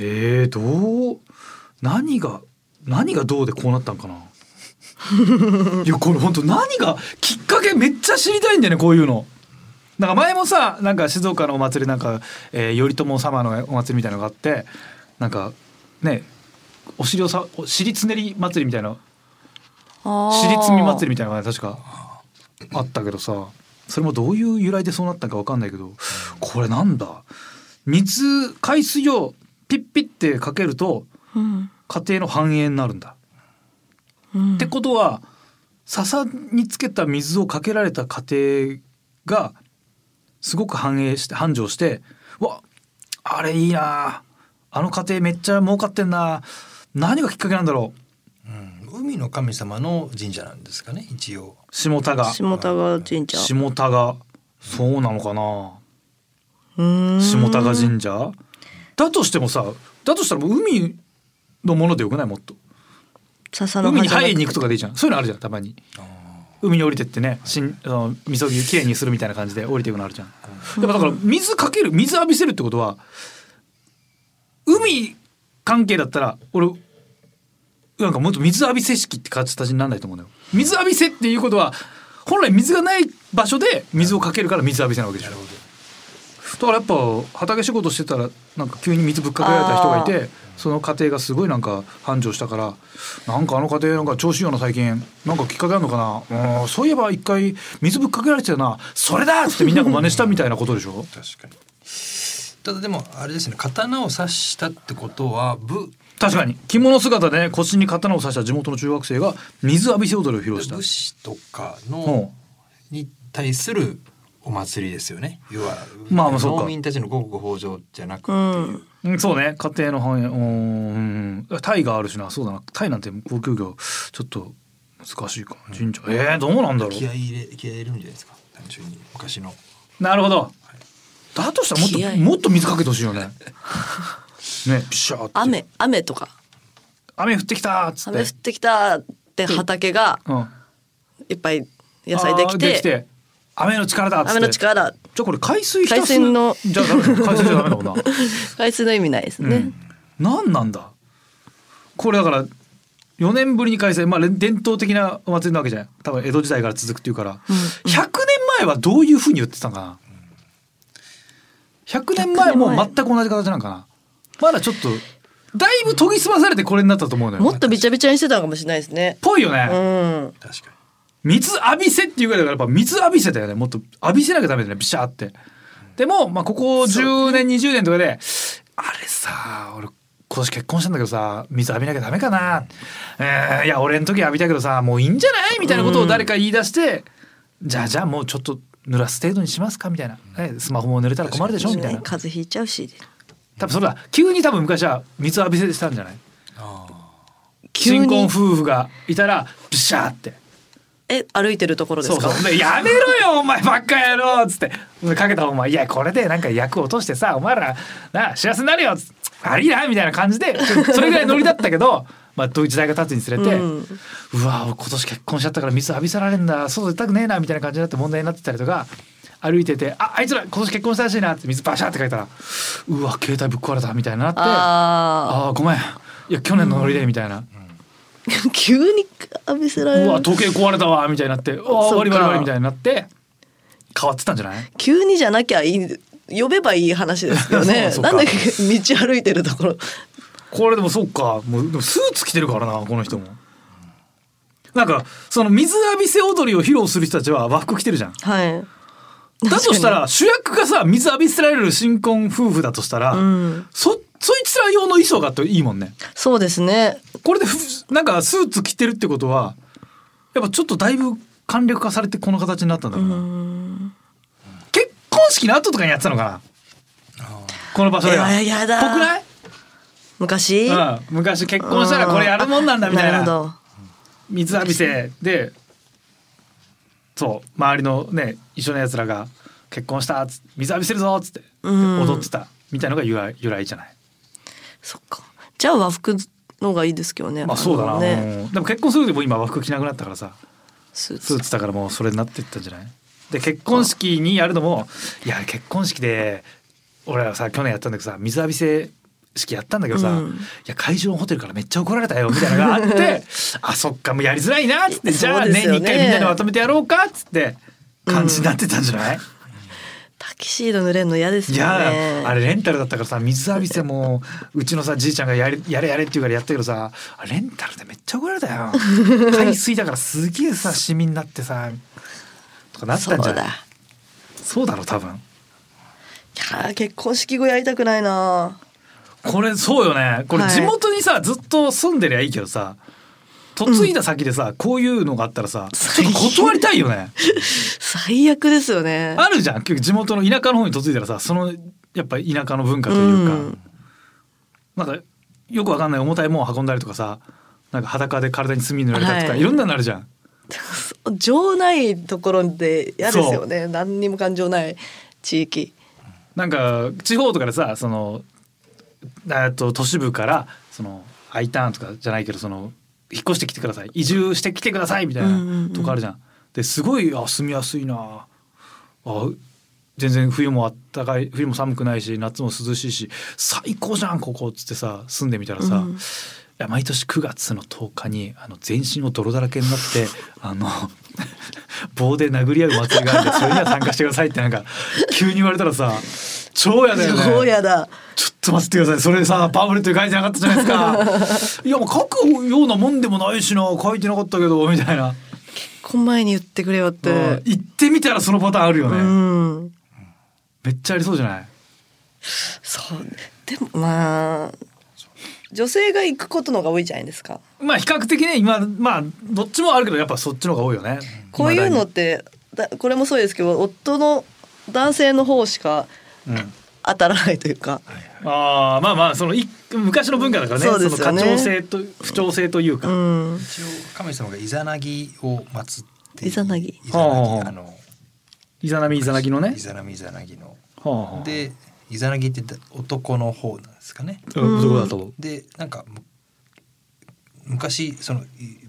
えー、どう何が何がどうでこうなったんかな？(laughs) いやこれ本当何がきっかけめっちゃ知りたいんだよねこういうの。なんか前もさなんか静岡のお祭りなんか、えー、頼朝様のお祭りみたいなのがあってなんかねお尻をさお尻つねり祭りみたいな尻積み祭りみたいなのが確かあったけどさそれもどういう由来でそうなったかわかんないけどこれなんだ？水海水をピッピッてかけるとうん家庭の繁栄になるんだ。うんってことは笹につけた水をかけられた家庭がすごく繁栄して繁盛してうわあれいいなあの家庭めっちゃ儲かってんな何がきっかけなんだろう。うん海の神様の神社なんですかね一応。下田が。下田川神社。下田がそうなのかな。うーん。下田が神社？だとしてもさだとしたらもう海のものでよくない？もっと。笹の海に入りに行くとかでいいじゃん。そういうのあるじゃんたまに。海に降りてってねしんあのみそぎきれいにするみたいな感じで降りていくのあるじゃん、やっぱだから水かける水浴びせるってことは海関係だったら俺なんかもっと水浴びせ式って形にならないと思うんだよ。水浴びせっていうことは本来水がない場所で水をかけるから水浴びせなわけでしょだからやっぱ畑仕事してたらなんか急に水ぶっかけられた人がいてその家庭がすごいなんか繁盛したからなんかあの家庭なんか調子いいよな最近なんかきっかけあるのかな？うんそういえば一回水ぶっかけられてたよな。それだっつってみんなが真似したみたいなことでしょ？(laughs) 確かに。ただでもあれですね刀を刺したってことは武確かに。着物姿で腰に刀を刺した地元の中学生が水浴びせ踊りを披露した。武士とかうのん。に対するお祭りですよね。要はまあまあそうか。農民たちの五穀豊穣じゃなくて、う。ん。うんそうね。家庭の繁栄。うんうん。タイがあるしな。そうだな。タイなんて高級魚ちょっと難しいか。神社。えー、どうなんだろう。気合い入れ気合い入れるんじゃないですか？単純に。昔の。なるほど。だとしたらもっともっと水かけてほしいよね。(laughs) ね、ピシャーって。雨雨とか。雨降ってきたっつって。雨降ってきたって畑がうん。いっぱい野菜できてできて雨の力だっつって。雨の力だじゃあこれ海水浸す海水のじゃあダメだ海水じゃダメだもんな？(laughs) 海水の意味ないですね、うん。なんなんだ？これだから4年ぶりに開催まあれ伝統的なお祭りなわけじゃん。多分江戸時代から続くっていうから。100年前はどういうふうに言ってたのかな？100年前も全く同じ形なんかな？まだちょっとだいぶ研ぎ澄まされてこれになったと思うのよ。もっとびちゃびちゃにしてたのかもしれないですねぽいよね。うん確かに水浴びせっていうぐらいだからやっぱ水浴びせだよね。もっと浴びせなきゃダメだよね。ビシャーって。でもまあここ10年20年とかであれさ俺今年結婚したんだけどさ水浴びなきゃダメかな、えーいや俺の時浴びたけどさもういいんじゃない？みたいなことを誰か言い出して、じゃあじゃあもうちょっと濡らす程度にしますか？みたいな、ねスマホも濡れたら困るでしょ？みたいな。風邪ひいちゃうし。多分それだ急に多分昔は水浴びせしたんじゃない？新婚夫婦がいたらビシャーってえ歩いてるところですか？そうそう。でやめろよ (laughs) お前ばっかやろっつって。かけたお前いやこれでなんか役落としてさお前らな幸せになるよっつって。悪いなみたいな感じでそれぐらいノリだったけど (laughs) まあどういう時代が経つにつれて、ううんわ今年結婚しちゃったから水浴びせられんだ外出たくねえなみたいな感じになって問題になってたりとか歩いてて「ああいつら今年結婚したらしいな」って水バシャって書いたら「うわ携帯ぶっ壊れた」みたいになって「ああごめん。いや去年のノリで」みたいな。あ (laughs) 急に浴びせられうわる時計壊れたわみたいになって「うわそうか。終わり終わり終わり」みたいになって変わってたんじゃない？急にじゃなきゃいい呼べばいい話ですよね。(laughs) そうか。なんで道歩いてるところ。これでもそっか。もうスーツ着てるからなこの人も。なんかその水浴びせ踊りを披露する人たちは和服着てるじゃん。はい。だとしたら主役がさ水浴びせられる新婚夫婦だとしたら、うん。そそいつら用の衣装があっていいもんね。そうですね。これでふなんかスーツ着てるってことはやっぱちょっとだいぶ簡略化されてこの形になったんだろうな。結婚式の後とかにやってたのかな。この場所では。いややだ。ぽくない？昔？うん、昔結婚したらこれやるもんなんだみたいな。水浴びせ。でそう周りのね一緒のやつらが結婚したっつ水浴びせるぞっつって踊ってたみたいのが由来由来じゃない？そっか。じゃあ和服の方がいいですけどねまあそうだな、のねうん。でも結婚するでも今和服着なくなったからさ。スーツ。だからもうそれになっていったんじゃない？で結婚式にやるのもいや結婚式で俺らさ去年やったんだけどさ水浴びせ式やったんだけどさ、うん。いや会場のホテルからめっちゃ怒られたよみたいなのがあって (laughs) あそっかもうやりづらいなっつってじゃあ年に一回みんなでまとめてやろうかっつって感じになってたんじゃない、タキシード濡れるの嫌ですいよね。やあれレンタルだったからさ水浴びせも (laughs) うちのさじいちゃんがやれやれやれって言うからやったけどさあレンタルでめっちゃ怒られたよ。(laughs) 海水だからすげえさシミになってさとかなったんじゃない？そうだ。いそう多分。やー結婚式後やりたくないなこれそうよね。これはい。地元にさ、ずっと住んでりゃいいけどさ嫁いだ先でさ、こういうのがあったらさちょっと断りたいよね。(laughs) 最悪ですよね。あるじゃん。結局地元の田舎の方に嫁いだらさそのやっぱ田舎の文化というか、うん。なんかよくわかんない重たいもん運んだりとかさなんか裸で体に墨塗られたりとか、はい。い、ろんなのあるじゃん。情ないところで嫌ですよね。何にも感情ない地域。なんか地方とかでさそのえっと都市部からその I ターンとかじゃないけどその引っ越してきてください。移住してきてくださいみたいなんとこあるじゃん。ですごいあ住みやすいな。あ全然冬もあったかい冬も寒くないし夏も涼しいし最高じゃんここっつってさ住んでみたらさ、うん。いや毎年9月の10日にあの全身を泥だらけになってあの (laughs) 棒で殴り合う祭りがあるんでそれには参加してくださいってなんか急に言われたらさ超やだよね。超嫌だちょっと待ってください。それさ、パンフレットに書いてなかったじゃないですか。(laughs) いや、もう書くようなもんでもないしな、書いてなかったけど、みたいな。こん前に言ってくれよってうん行ってみたらそのパターンあるようね。んめっちゃありそうじゃない？そうでもまあ女性が行くことの方が多いじゃないですかまあ、比較的ね、今、まあ、どっちもあるけど、やっぱそっちの方が多いよね。こういうのっ未てだこれもそうですけど夫の男性の方しか。当たらないというか。ああ、まあまあ、その、い昔の文化だからね。そうですよね。の家長性と、不調性というか。うん。一応神様がイザナギを祀ってイザナギ。イザナギ。はああのイザナミイザナギのね。イ。ザナミイザナギの。はあはあ、でイザナギって男の方なんですかね。うん、どこだと。でなんかむ昔そのい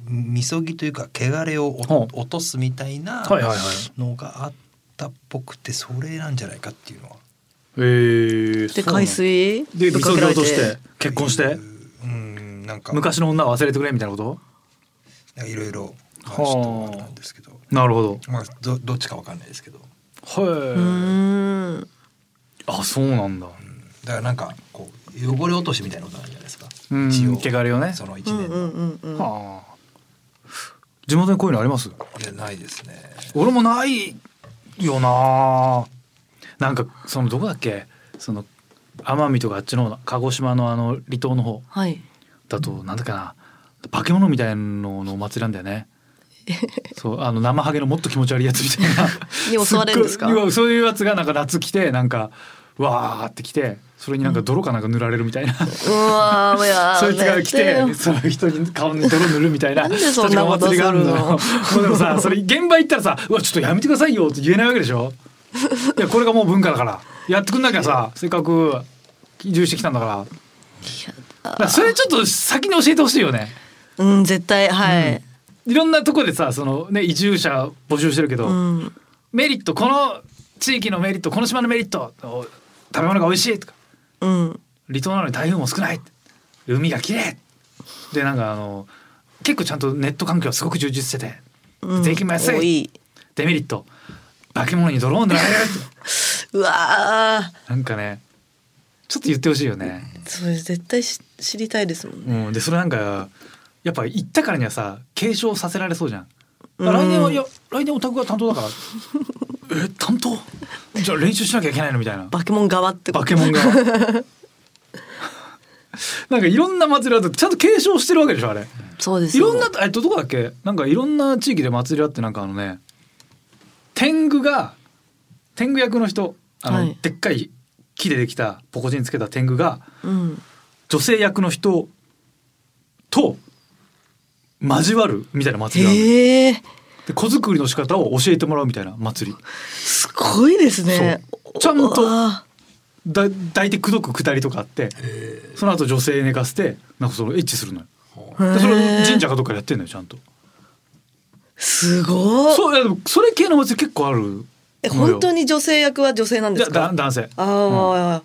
みそぎというか汚れをおはあ。落とすみたいなはいはいはい。のがあったっぽくてそれなんじゃないかっていうのはえー、で海水で、ぶっかけられ落として、結婚して？うんなんか。昔の女は忘れてくれみたいなこと？なんかいろいろ。まあ。ちょっとあれなんですけど。なるほど。まあどどっちかわかんないですけど。はい、うんあそうなんだ。だからなんかこう汚れ落としみたいなことなんじゃないですか。うん一応。汚れをね。その一年の、うんうんうんうん。はあ。地元にこういうのあります？いやないですね。俺もないよな。なんかそのどこだっけ？その奄美とかあっちの鹿児島のあの離島の方。はい。だとなんだかな。化け物みたいなののお祭りなんだよね。(laughs) そうあの生ハゲのもっと気持ち悪いやつみたいな。(laughs) に襲われるんですか？そういうやつがなんか夏来てなんかわーって来てそれになんか泥かなんか塗られるみたいな、う (laughs) そいつが来てその人に顔に泥塗るみたいななんでそんな祭りがあるのよ。もうでもさそれ現場行ったらさ「うわちょっとやめてくださいよ」って言えないわけでしょ？いやこれがもう文化だから。やってくんなきゃさせっかく移住してきたんだから。だからそれちょっと先に教えてほしいよね。うん絶対はい、いろんなとこでさそのね移住者募集してるけど、うん。メリットこの地域のメリットこの島のメリットお食べ物が美味しいとか。うん。離島なのに台風も少ない。海が綺麗。でなんかあの結構ちゃんとネット環境はすごく充実してて、うん。税金も安い。デメリット化け物にドローンでられる。(laughs) うわー。なんかねちょっと言ってほしいよね、それ絶対し知りたいですもんね。うん、でそれなんかやっぱ行ったからにはさ継承させられそうじゃん、うん。来年はいや来年オタクが担当だから。(laughs) え担当？じゃあ練習しなきゃいけないのみたいな。バケモン側ってバケモンが (laughs) なんかいろんな祭りあってちゃんと継承してるわけでしょあれ。そうですよいろんなえっとどこだっけ？なんかいろんな地域で祭りあってなんかあのね天狗が天狗役の人あの、はい。でっかい木でできたポコチンつけた天狗がうん。女性役の人と交わるみたいな祭りがあるえで子作りの仕方を教えてもらうみたいな祭り。すごいですね。ちゃんとだ抱いて口説くくだりとかあってその後女性寝かせてなんかそのエッチするのよ。ーでそれ神社かどっかでやってんのよちゃんとすごい。そういやでもそれ系の祭り結構あるえ本当に女性役は女性なんですか？男性。あー、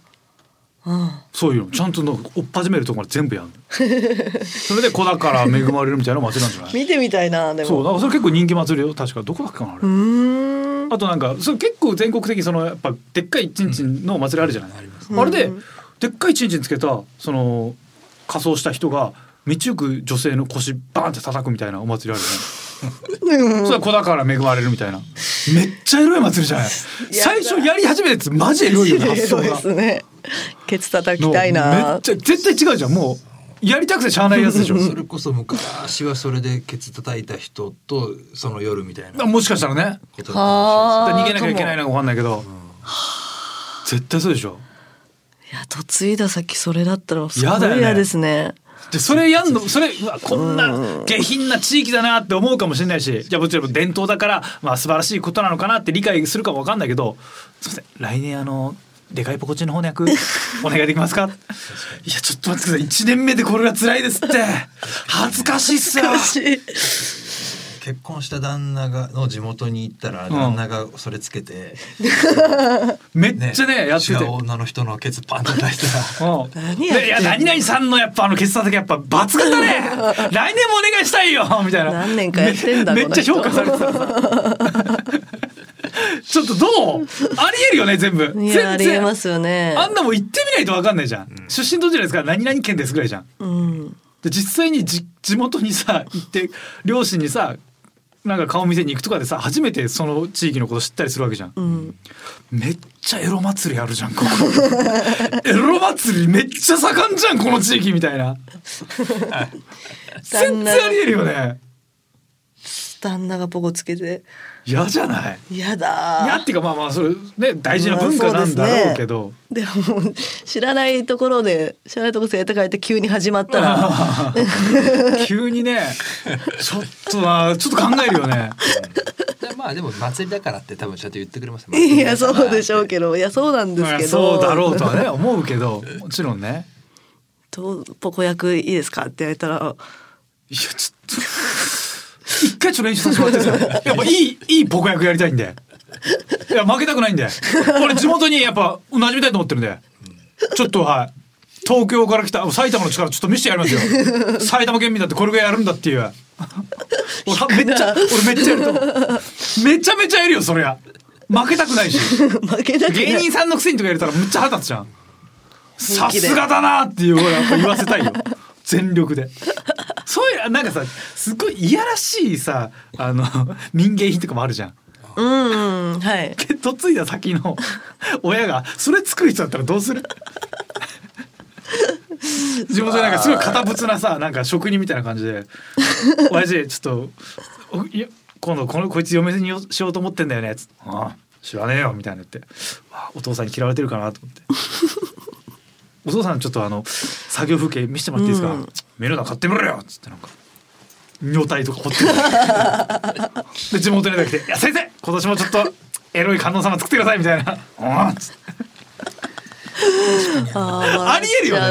あそういうの。ちゃんとなんか追っ始めるところまで全部やるの。(laughs) それで子だから恵まれるみたいな祭りなんじゃない？見てみたいなでも。そうだからそれ結構人気祭りよ。確かどこだっけかなあれうーん。あとなんかそれ結構全国的にそのやっぱでっかいチンチンのお祭りあるじゃない、あれででっかいチンチンつけたその仮装した人が道行く女性の腰バーンって叩くみたいなお祭りあるよね。それは子だから恵まれるみたいな。めっちゃエロい祭りじゃない。最初やり始めたやつマジエロいよね発想そうでが。すねケツ叩きたいのめなっちゃ絶対違うじゃんもうやりたくてしゃあないやつでしょ。それこそ昔はそれでケツ叩いた人とその夜みたいなもしかしたらね。逃げなきゃいけないのかわかんないけど。絶対そうでしょ。いや嫁いだ先それだったらすごい嫌ですねでそれやんのそれうわこんな下品な地域だなって思うかもしれないしいやもちろん伝統だからまあ素晴らしいことなのかなって理解するかもわかんないけどすいません来年あのでかいポコチンの翻訳 (laughs) お願いできますか？いやちょっと待ってください。1年目でこれが辛いですって。恥ずかしいっすよ結婚した旦那がの地元に行ったら旦那がそれつけて、(laughs) めっちゃねやってて。女の人のケツパンと叩いたら。うん。何やってんの？でいや何々さんのやっぱあの決算だけやっぱ抜群だね。(laughs) 来年もお願いしたいよ (laughs) みたいな。何年かやってんだめめっちゃ評価されてた。ちょっとどう？ありえるよね全部。いやありえますよね。あんなもん行ってみないと分かんないじゃん、出身どちらですか。何々県ですぐらいじゃん。うん。で実際にじ地元にさ行って両親にさなんか顔見せに行くとかでさ初めてその地域のこと知ったりするわけじゃん、うん。めっちゃエロ祭りあるじゃんここ。(laughs) エロ祭りめっちゃ盛んじゃんこの地域みたいな。(laughs) 全然ありえるよね。旦那がポコつけて嫌じゃない？嫌だ。嫌っていうかまあまあそれね大事な文化なんだろうけど、でも知らないところで知らないところで生徒会って急に始まったら。(laughs) 急にねちょっとなちょっと考えるよね。でまあでも祭りだからって多分ちゃんと言ってくれますよ。いやそうでしょうどけど。いやそうなんですまあけどそうだろうとはね思うけどもちろんね。どうポコ役いいですか？って言われたら。いやちょっと一回ちょっと練習させてもらっていいですかやっぱいいいいポコ役やりたいんで。いや負けたくないんで。俺地元にやっぱ馴染みたいと思ってるんで。ちょっとはい。東京から来た埼玉の力ちょっと見せてやりますよ。埼玉県民だってこれぐらいやるんだっていう。俺はめっちゃ俺めっちゃやるとめちゃめちゃやるよそりゃ。負けたくないし。負けたくない。芸人さんのくせにとかやれたらむっちゃ腹立つじゃん。さすがだなっていうやっぱ言わせたいよ。全力でいうなんかさすごいいやらしいさあの民芸品とかもあるじゃん。うんうんはい。けどついた先の親がそれ作る人だったらどうする？地元でなんかすごい堅物なさなんか職人みたいな感じで「親父ちょっとおいや今度このこいつ嫁にしようと思ってんだよね」つってああ知らねえよみたいな言って。お父さんに嫌われてるかなと思ってお父さんちょっとあの作業風景見せてもらっていいですか、うん。見るの買ってみろよっつってなんか女体とか掘ってる。(laughs) で地元に出てきて「いや先生今年もちょっとエロい観音様作ってください」みたいな「うん」っつってあ (laughs) ありえるよね。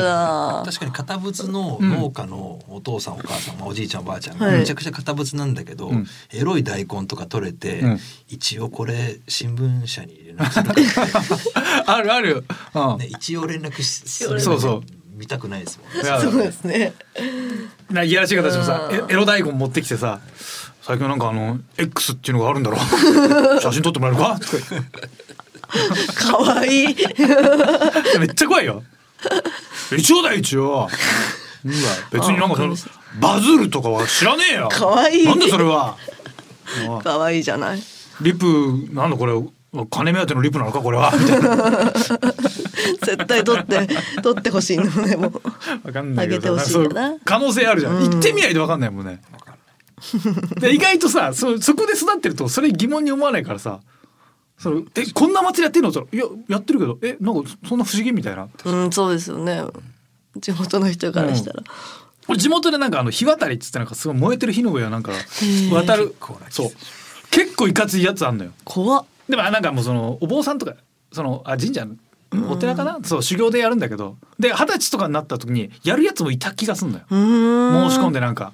確かに堅物の農家のお父さんお母さん、まあおじいちゃんおばあちゃん、はい。めちゃくちゃ堅物なんだけど、うん。エロい大根とか取れて、うん。一応これ新聞社に連絡する (laughs) あるある、うん。ね、一応連絡しするそうそう。見たくないですもんね。いやそうですね。ないやらしい形のさうん。エエロ大根持ってきてさ最近なんかあの X っていうのがあるんだろ (laughs) 写真撮ってもらえるか？と (laughs) か言って可愛いい。(laughs) めっちゃ怖いよ。一応だよ一応。別になんかそのバズるとかは知らねえよ。可愛いなんだそれは。あ可愛いじゃない。リプなんだこれ金目当てのリプなのかこれは。(laughs) 絶対取って取ってほしいのねもう。わかんないけどあげてほしいんだなそう可能性あるじゃん。うん言ってみないとわかんないもんね。で意外とさそそこで育ってるとそれ疑問に思わないからさ。そのえこんな祭りやってんの？そいややってるけどえなんかそんな不思議みたいな。うんそうですよね。地元の人からしたら。俺地元でなんかあの火渡りっつってなんかすごい燃えてる火の上をなんか渡るそう。結構いかついやつあんのよ。怖っ。でもなんかもうそのお坊さんとかそのあ神社のお寺かな、そう修行でやるんだけど。で二十歳とかになった時にやるやつもいた気がすんのよ。うーん。申し込んでなんか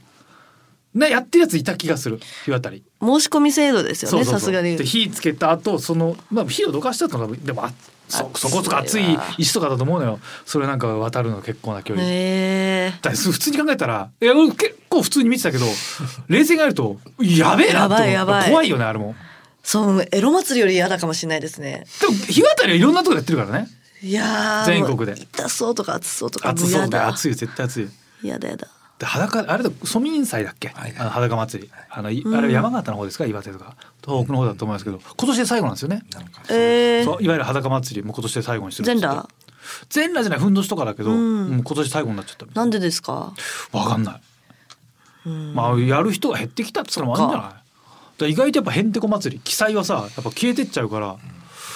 なやってるやついた気がする。火渡り。申し込み制度ですよね。さすがに。で。火つけた後その、まあ、火をどかしたとかでもあそそこそこ熱い石とかだと思うのよ。それなんか渡るの結構な距離。へえ。だから普通に考えたらいや俺結構普通に見てたけど (laughs) 冷静になるとやべえなって怖いよねあれも。そうエロ祭りより嫌だかもしれないですね。でも日渡りはいろんなとこでやってるからね。いやー全国で。痛そうとか熱そうとか暑そうだ暑いよ絶対暑いよ。嫌だ嫌だ。で裸あれだ蘇民祭だっけ、はいはい。あの裸祭り。あのいうん。あれは山形の方ですか？岩手とか。東北の方だと思いますけど今年で最後なんですよね、えー、そういわゆる裸祭りもう今年で最後にするっつって全裸？全裸じゃないふんどしとかだけど、うん。もう今年最後になっちゃったな。んでですか？わかんない。うん。まあやる人が減ってきたってのもあるんじゃない？意外とやっぱへんてこ祭り記載はさやっぱ消えてっちゃうから、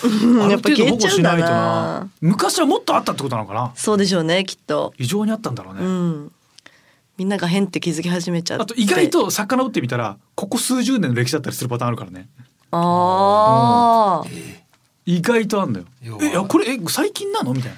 うん。あるやっぱ程度保消えちゃうんだ護しないとなな。昔はもっとあったってことなのかな。そうでしょうねきっと。異常にあったんだろうね、うん。みんなが変って気づき始めちゃって。あと意外。と遡ってみたらここ数十年の歴史だったりするパターンあるからね。ああ、意外とあんだよ。えいやこれえ最近なの？みたいな。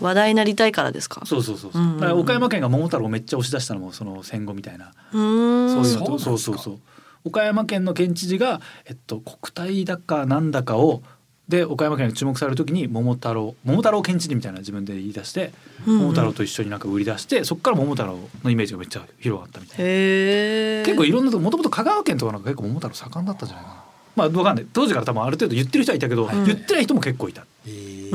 話題になりたいからですか？そうそうそうそう。うんうんうん。だから岡山県が桃太郎をめっちゃ押し出したのもその戦後みたいな。うーん。そういうのと。そうそうそう。岡山県の県知事が、えっと、国体だかなんだかをで岡山県が注目される時に桃太郎桃太郎県知事みたいな自分で言い出して、うんうん。桃太郎と一緒になんか売り出してそこから桃太郎のイメージがめっちゃ広がったみたいな。へえ。結構いろんなとこもともと香川県とかなんか結構桃太郎盛んだったんじゃないかな。まあわかんない。当時から多分ある程度言ってる人はいたけど、うん言ってない人も結構いた。え。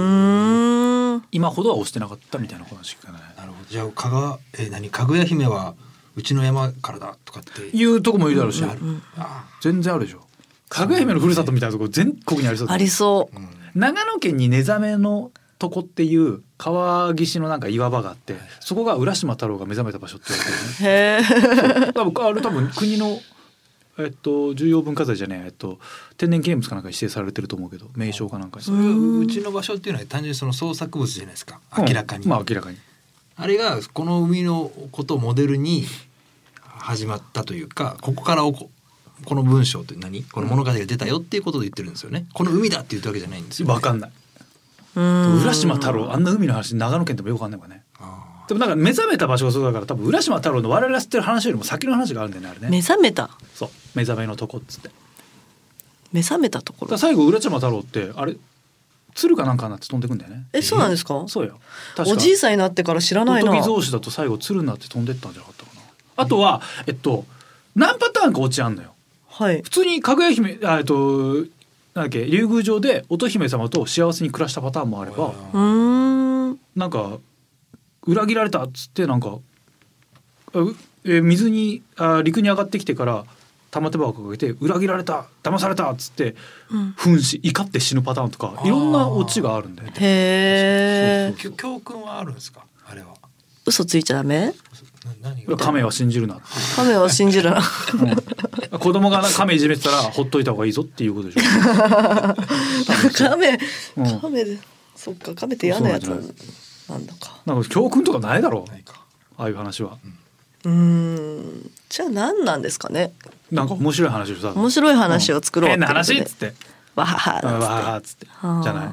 今ほどは押してなかったみたいな話聞かないなるほど。じゃあかがえー何？かぐや姫はうちの山からだとかって。いうとこもいるだろうし、あるうん。あ全然あるでしょかぐや姫のふるさとみたいなとこ全国にありそう。だありそうー。うん。長野県に寝覚めのとこっていう川岸のなんか岩場があってそこが浦島太郎が目覚めた場所って言われてるね。へえ。多分あれ多分国のえっと重要文化財じゃねええっと天然記念物かなんかに指定されてると思うけど名称かなんかに。そういううちの場所っていうのは単純にその創作物じゃないですか。明らかに、うんまあ明らかに。あれがこの海のことをモデルに始まったというかここからおここの文章って何？この物語が出たよっていうことで言ってるんですよね。この海だって言ったわけじゃないんですよ、ね、わかんない。うん。浦島太郎あんな海の話長野県でもよくわかんないわね。あでもなんか目覚めた場所がそうだから多分浦島太郎の我々が知ってる話よりも先の話があるんだよねあれね。目覚めた？そう。目覚めのとこっつって。目覚めたところ。ら最後浦島太郎ってあれ？鶴かなんかになって飛んでくんだよね。えそうなんですか？そうよ。確か。おじいさんになってから知らないな仏造詞だと最後鶴になって飛んでったんじゃなかったかな。あとはえっと何パターンかオチあんのよはい。普通にかぐや姫あえっとなんだっけ竜宮城で乙姫様と幸せに暮らしたパターンもあればうーん。なんか裏切られたっつってなんかえ水にあ陸に上がってきてから玉手箱かけて裏切られた騙されたっつってうん。噴死怒って死ぬパターンとかいろんなオチがあるんだよね。へえきょ教訓はあるんですか？あれは。嘘ついちゃダメ？亀は信じるなって。亀は信じるな。うん。子供がな亀いじめてたらほっといた方がいいぞっていうことでしょ。亀うん。亀でそっか亀って嫌なやつなんなんだか。なんか教訓とかないだろう。ああいう話は。うーん。じゃあ何なんですかね。なんか面白い話をさ。面白い話を作ろう変なってことで。話っつって。わははうんわなんつって。ーっつって。はあじゃない。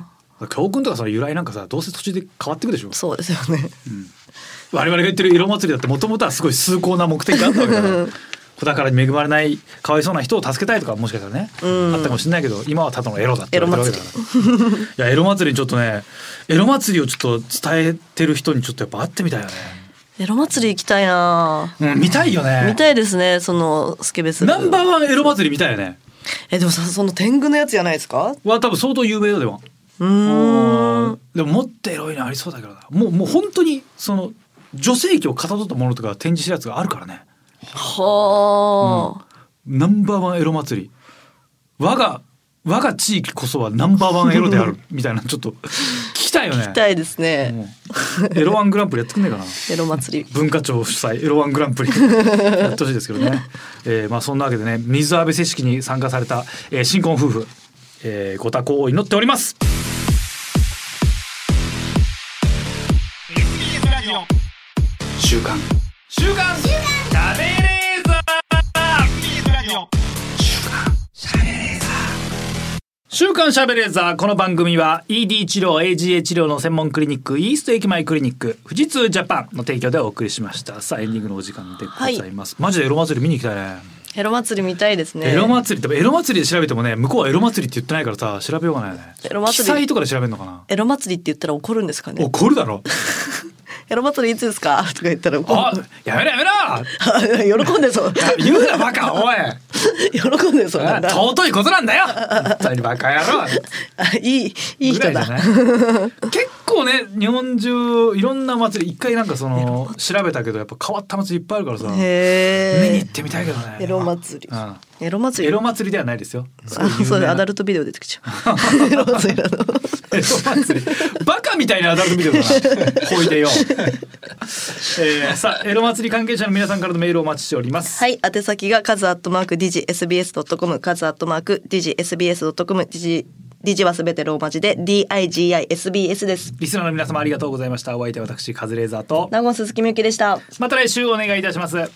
教訓とかその由来なんかさどうせ途中で変わってくでしょ。そうですよね我々が言ってる色祭りだってもともとはすごい崇高な目的があったわけだから子宝に恵まれないかわいそうな人を助けたいとかもしかしたらね、うん。あったかもしれないけど今はただのエロだって言われてるわけだから。いやエロ祭りにちょっとねエロ祭りをちょっと伝えてる人にちょっとやっぱ会ってみたいよね、エロ祭り行きたいな。うん、見たいよね。見たいですねそのスケベスナンバーワンエロ祭り見たいよね。えでもさその天狗のやつじゃないですか？は多分相当有名よでも。うーん。でももっとエロいのありそうだけどな。もうもう本当にその女性器をかたどったものとか展示してるやつがあるからね。はあ、ナンバーワンエロ祭り。我が我が地域こそはナンバーワンエロである。(laughs) みたいなちょっと聞きたいよね。行きたいですね、エロワングランプリやってくんねえかな。エロ祭り。文化庁主催エロワングランプリ。(laughs) やってほしいですけどね、えー、まあそんなわけでね水浴び世式に参加された、えー、新婚夫婦、えー、ご多幸を祈っております週刊週刊しゃべれーザー。TBS ラジオ週刊しゃべれーザー。この番組は ED 治療 AGA 治療の専門クリニックイースト駅前クリニック富士通ジャパンの提供でお送りしました。さあエンディングのお時間でございます、マジでエロ祭り見に行きたいね。エロ祭り見たいですね。エロ祭り。ってエロ祭りで調べてもね向こうはエロ祭りって言ってないからさ調べようがないよね。エロ祭り。記載とかで調べるのかな？エロ祭りって言ったら怒るんですかね？怒るだろエロ祭りいつですか？(laughs) とか言ったら怒あるやめろやめろ！(laughs) 喜んでそう。言うなバカおい。(laughs) 喜んでそうなんだ。尊いことなんだよ。本当にバカ野郎。あいいいい人だ。結構ね日本中いろんな祭り一回なんかその調べたけどやっぱ変わった祭りいっぱいあるからさ。見にへ行ってみたいけどね。エロ祭り。うんエロ祭り？エロ祭りではないですよ。あそうだアダルトビデオ出てきちゃう。(laughs) エロ祭りなの。エロ祭り。バカみたいなアダルトビデオだな。(laughs) ほいでよ、えー、さあエロ祭り関係者の皆さんからのメールをお待ちしております。はい宛先がカズアットマークディジ SBS.com カズアットマークディジ SBS.com ディジディジはすべてローマ字で DIGISBS です。リスナーの皆様ありがとうございました。お相手は私カズレーザーと名古屋鈴木みゆきでした。また来週お願いいたします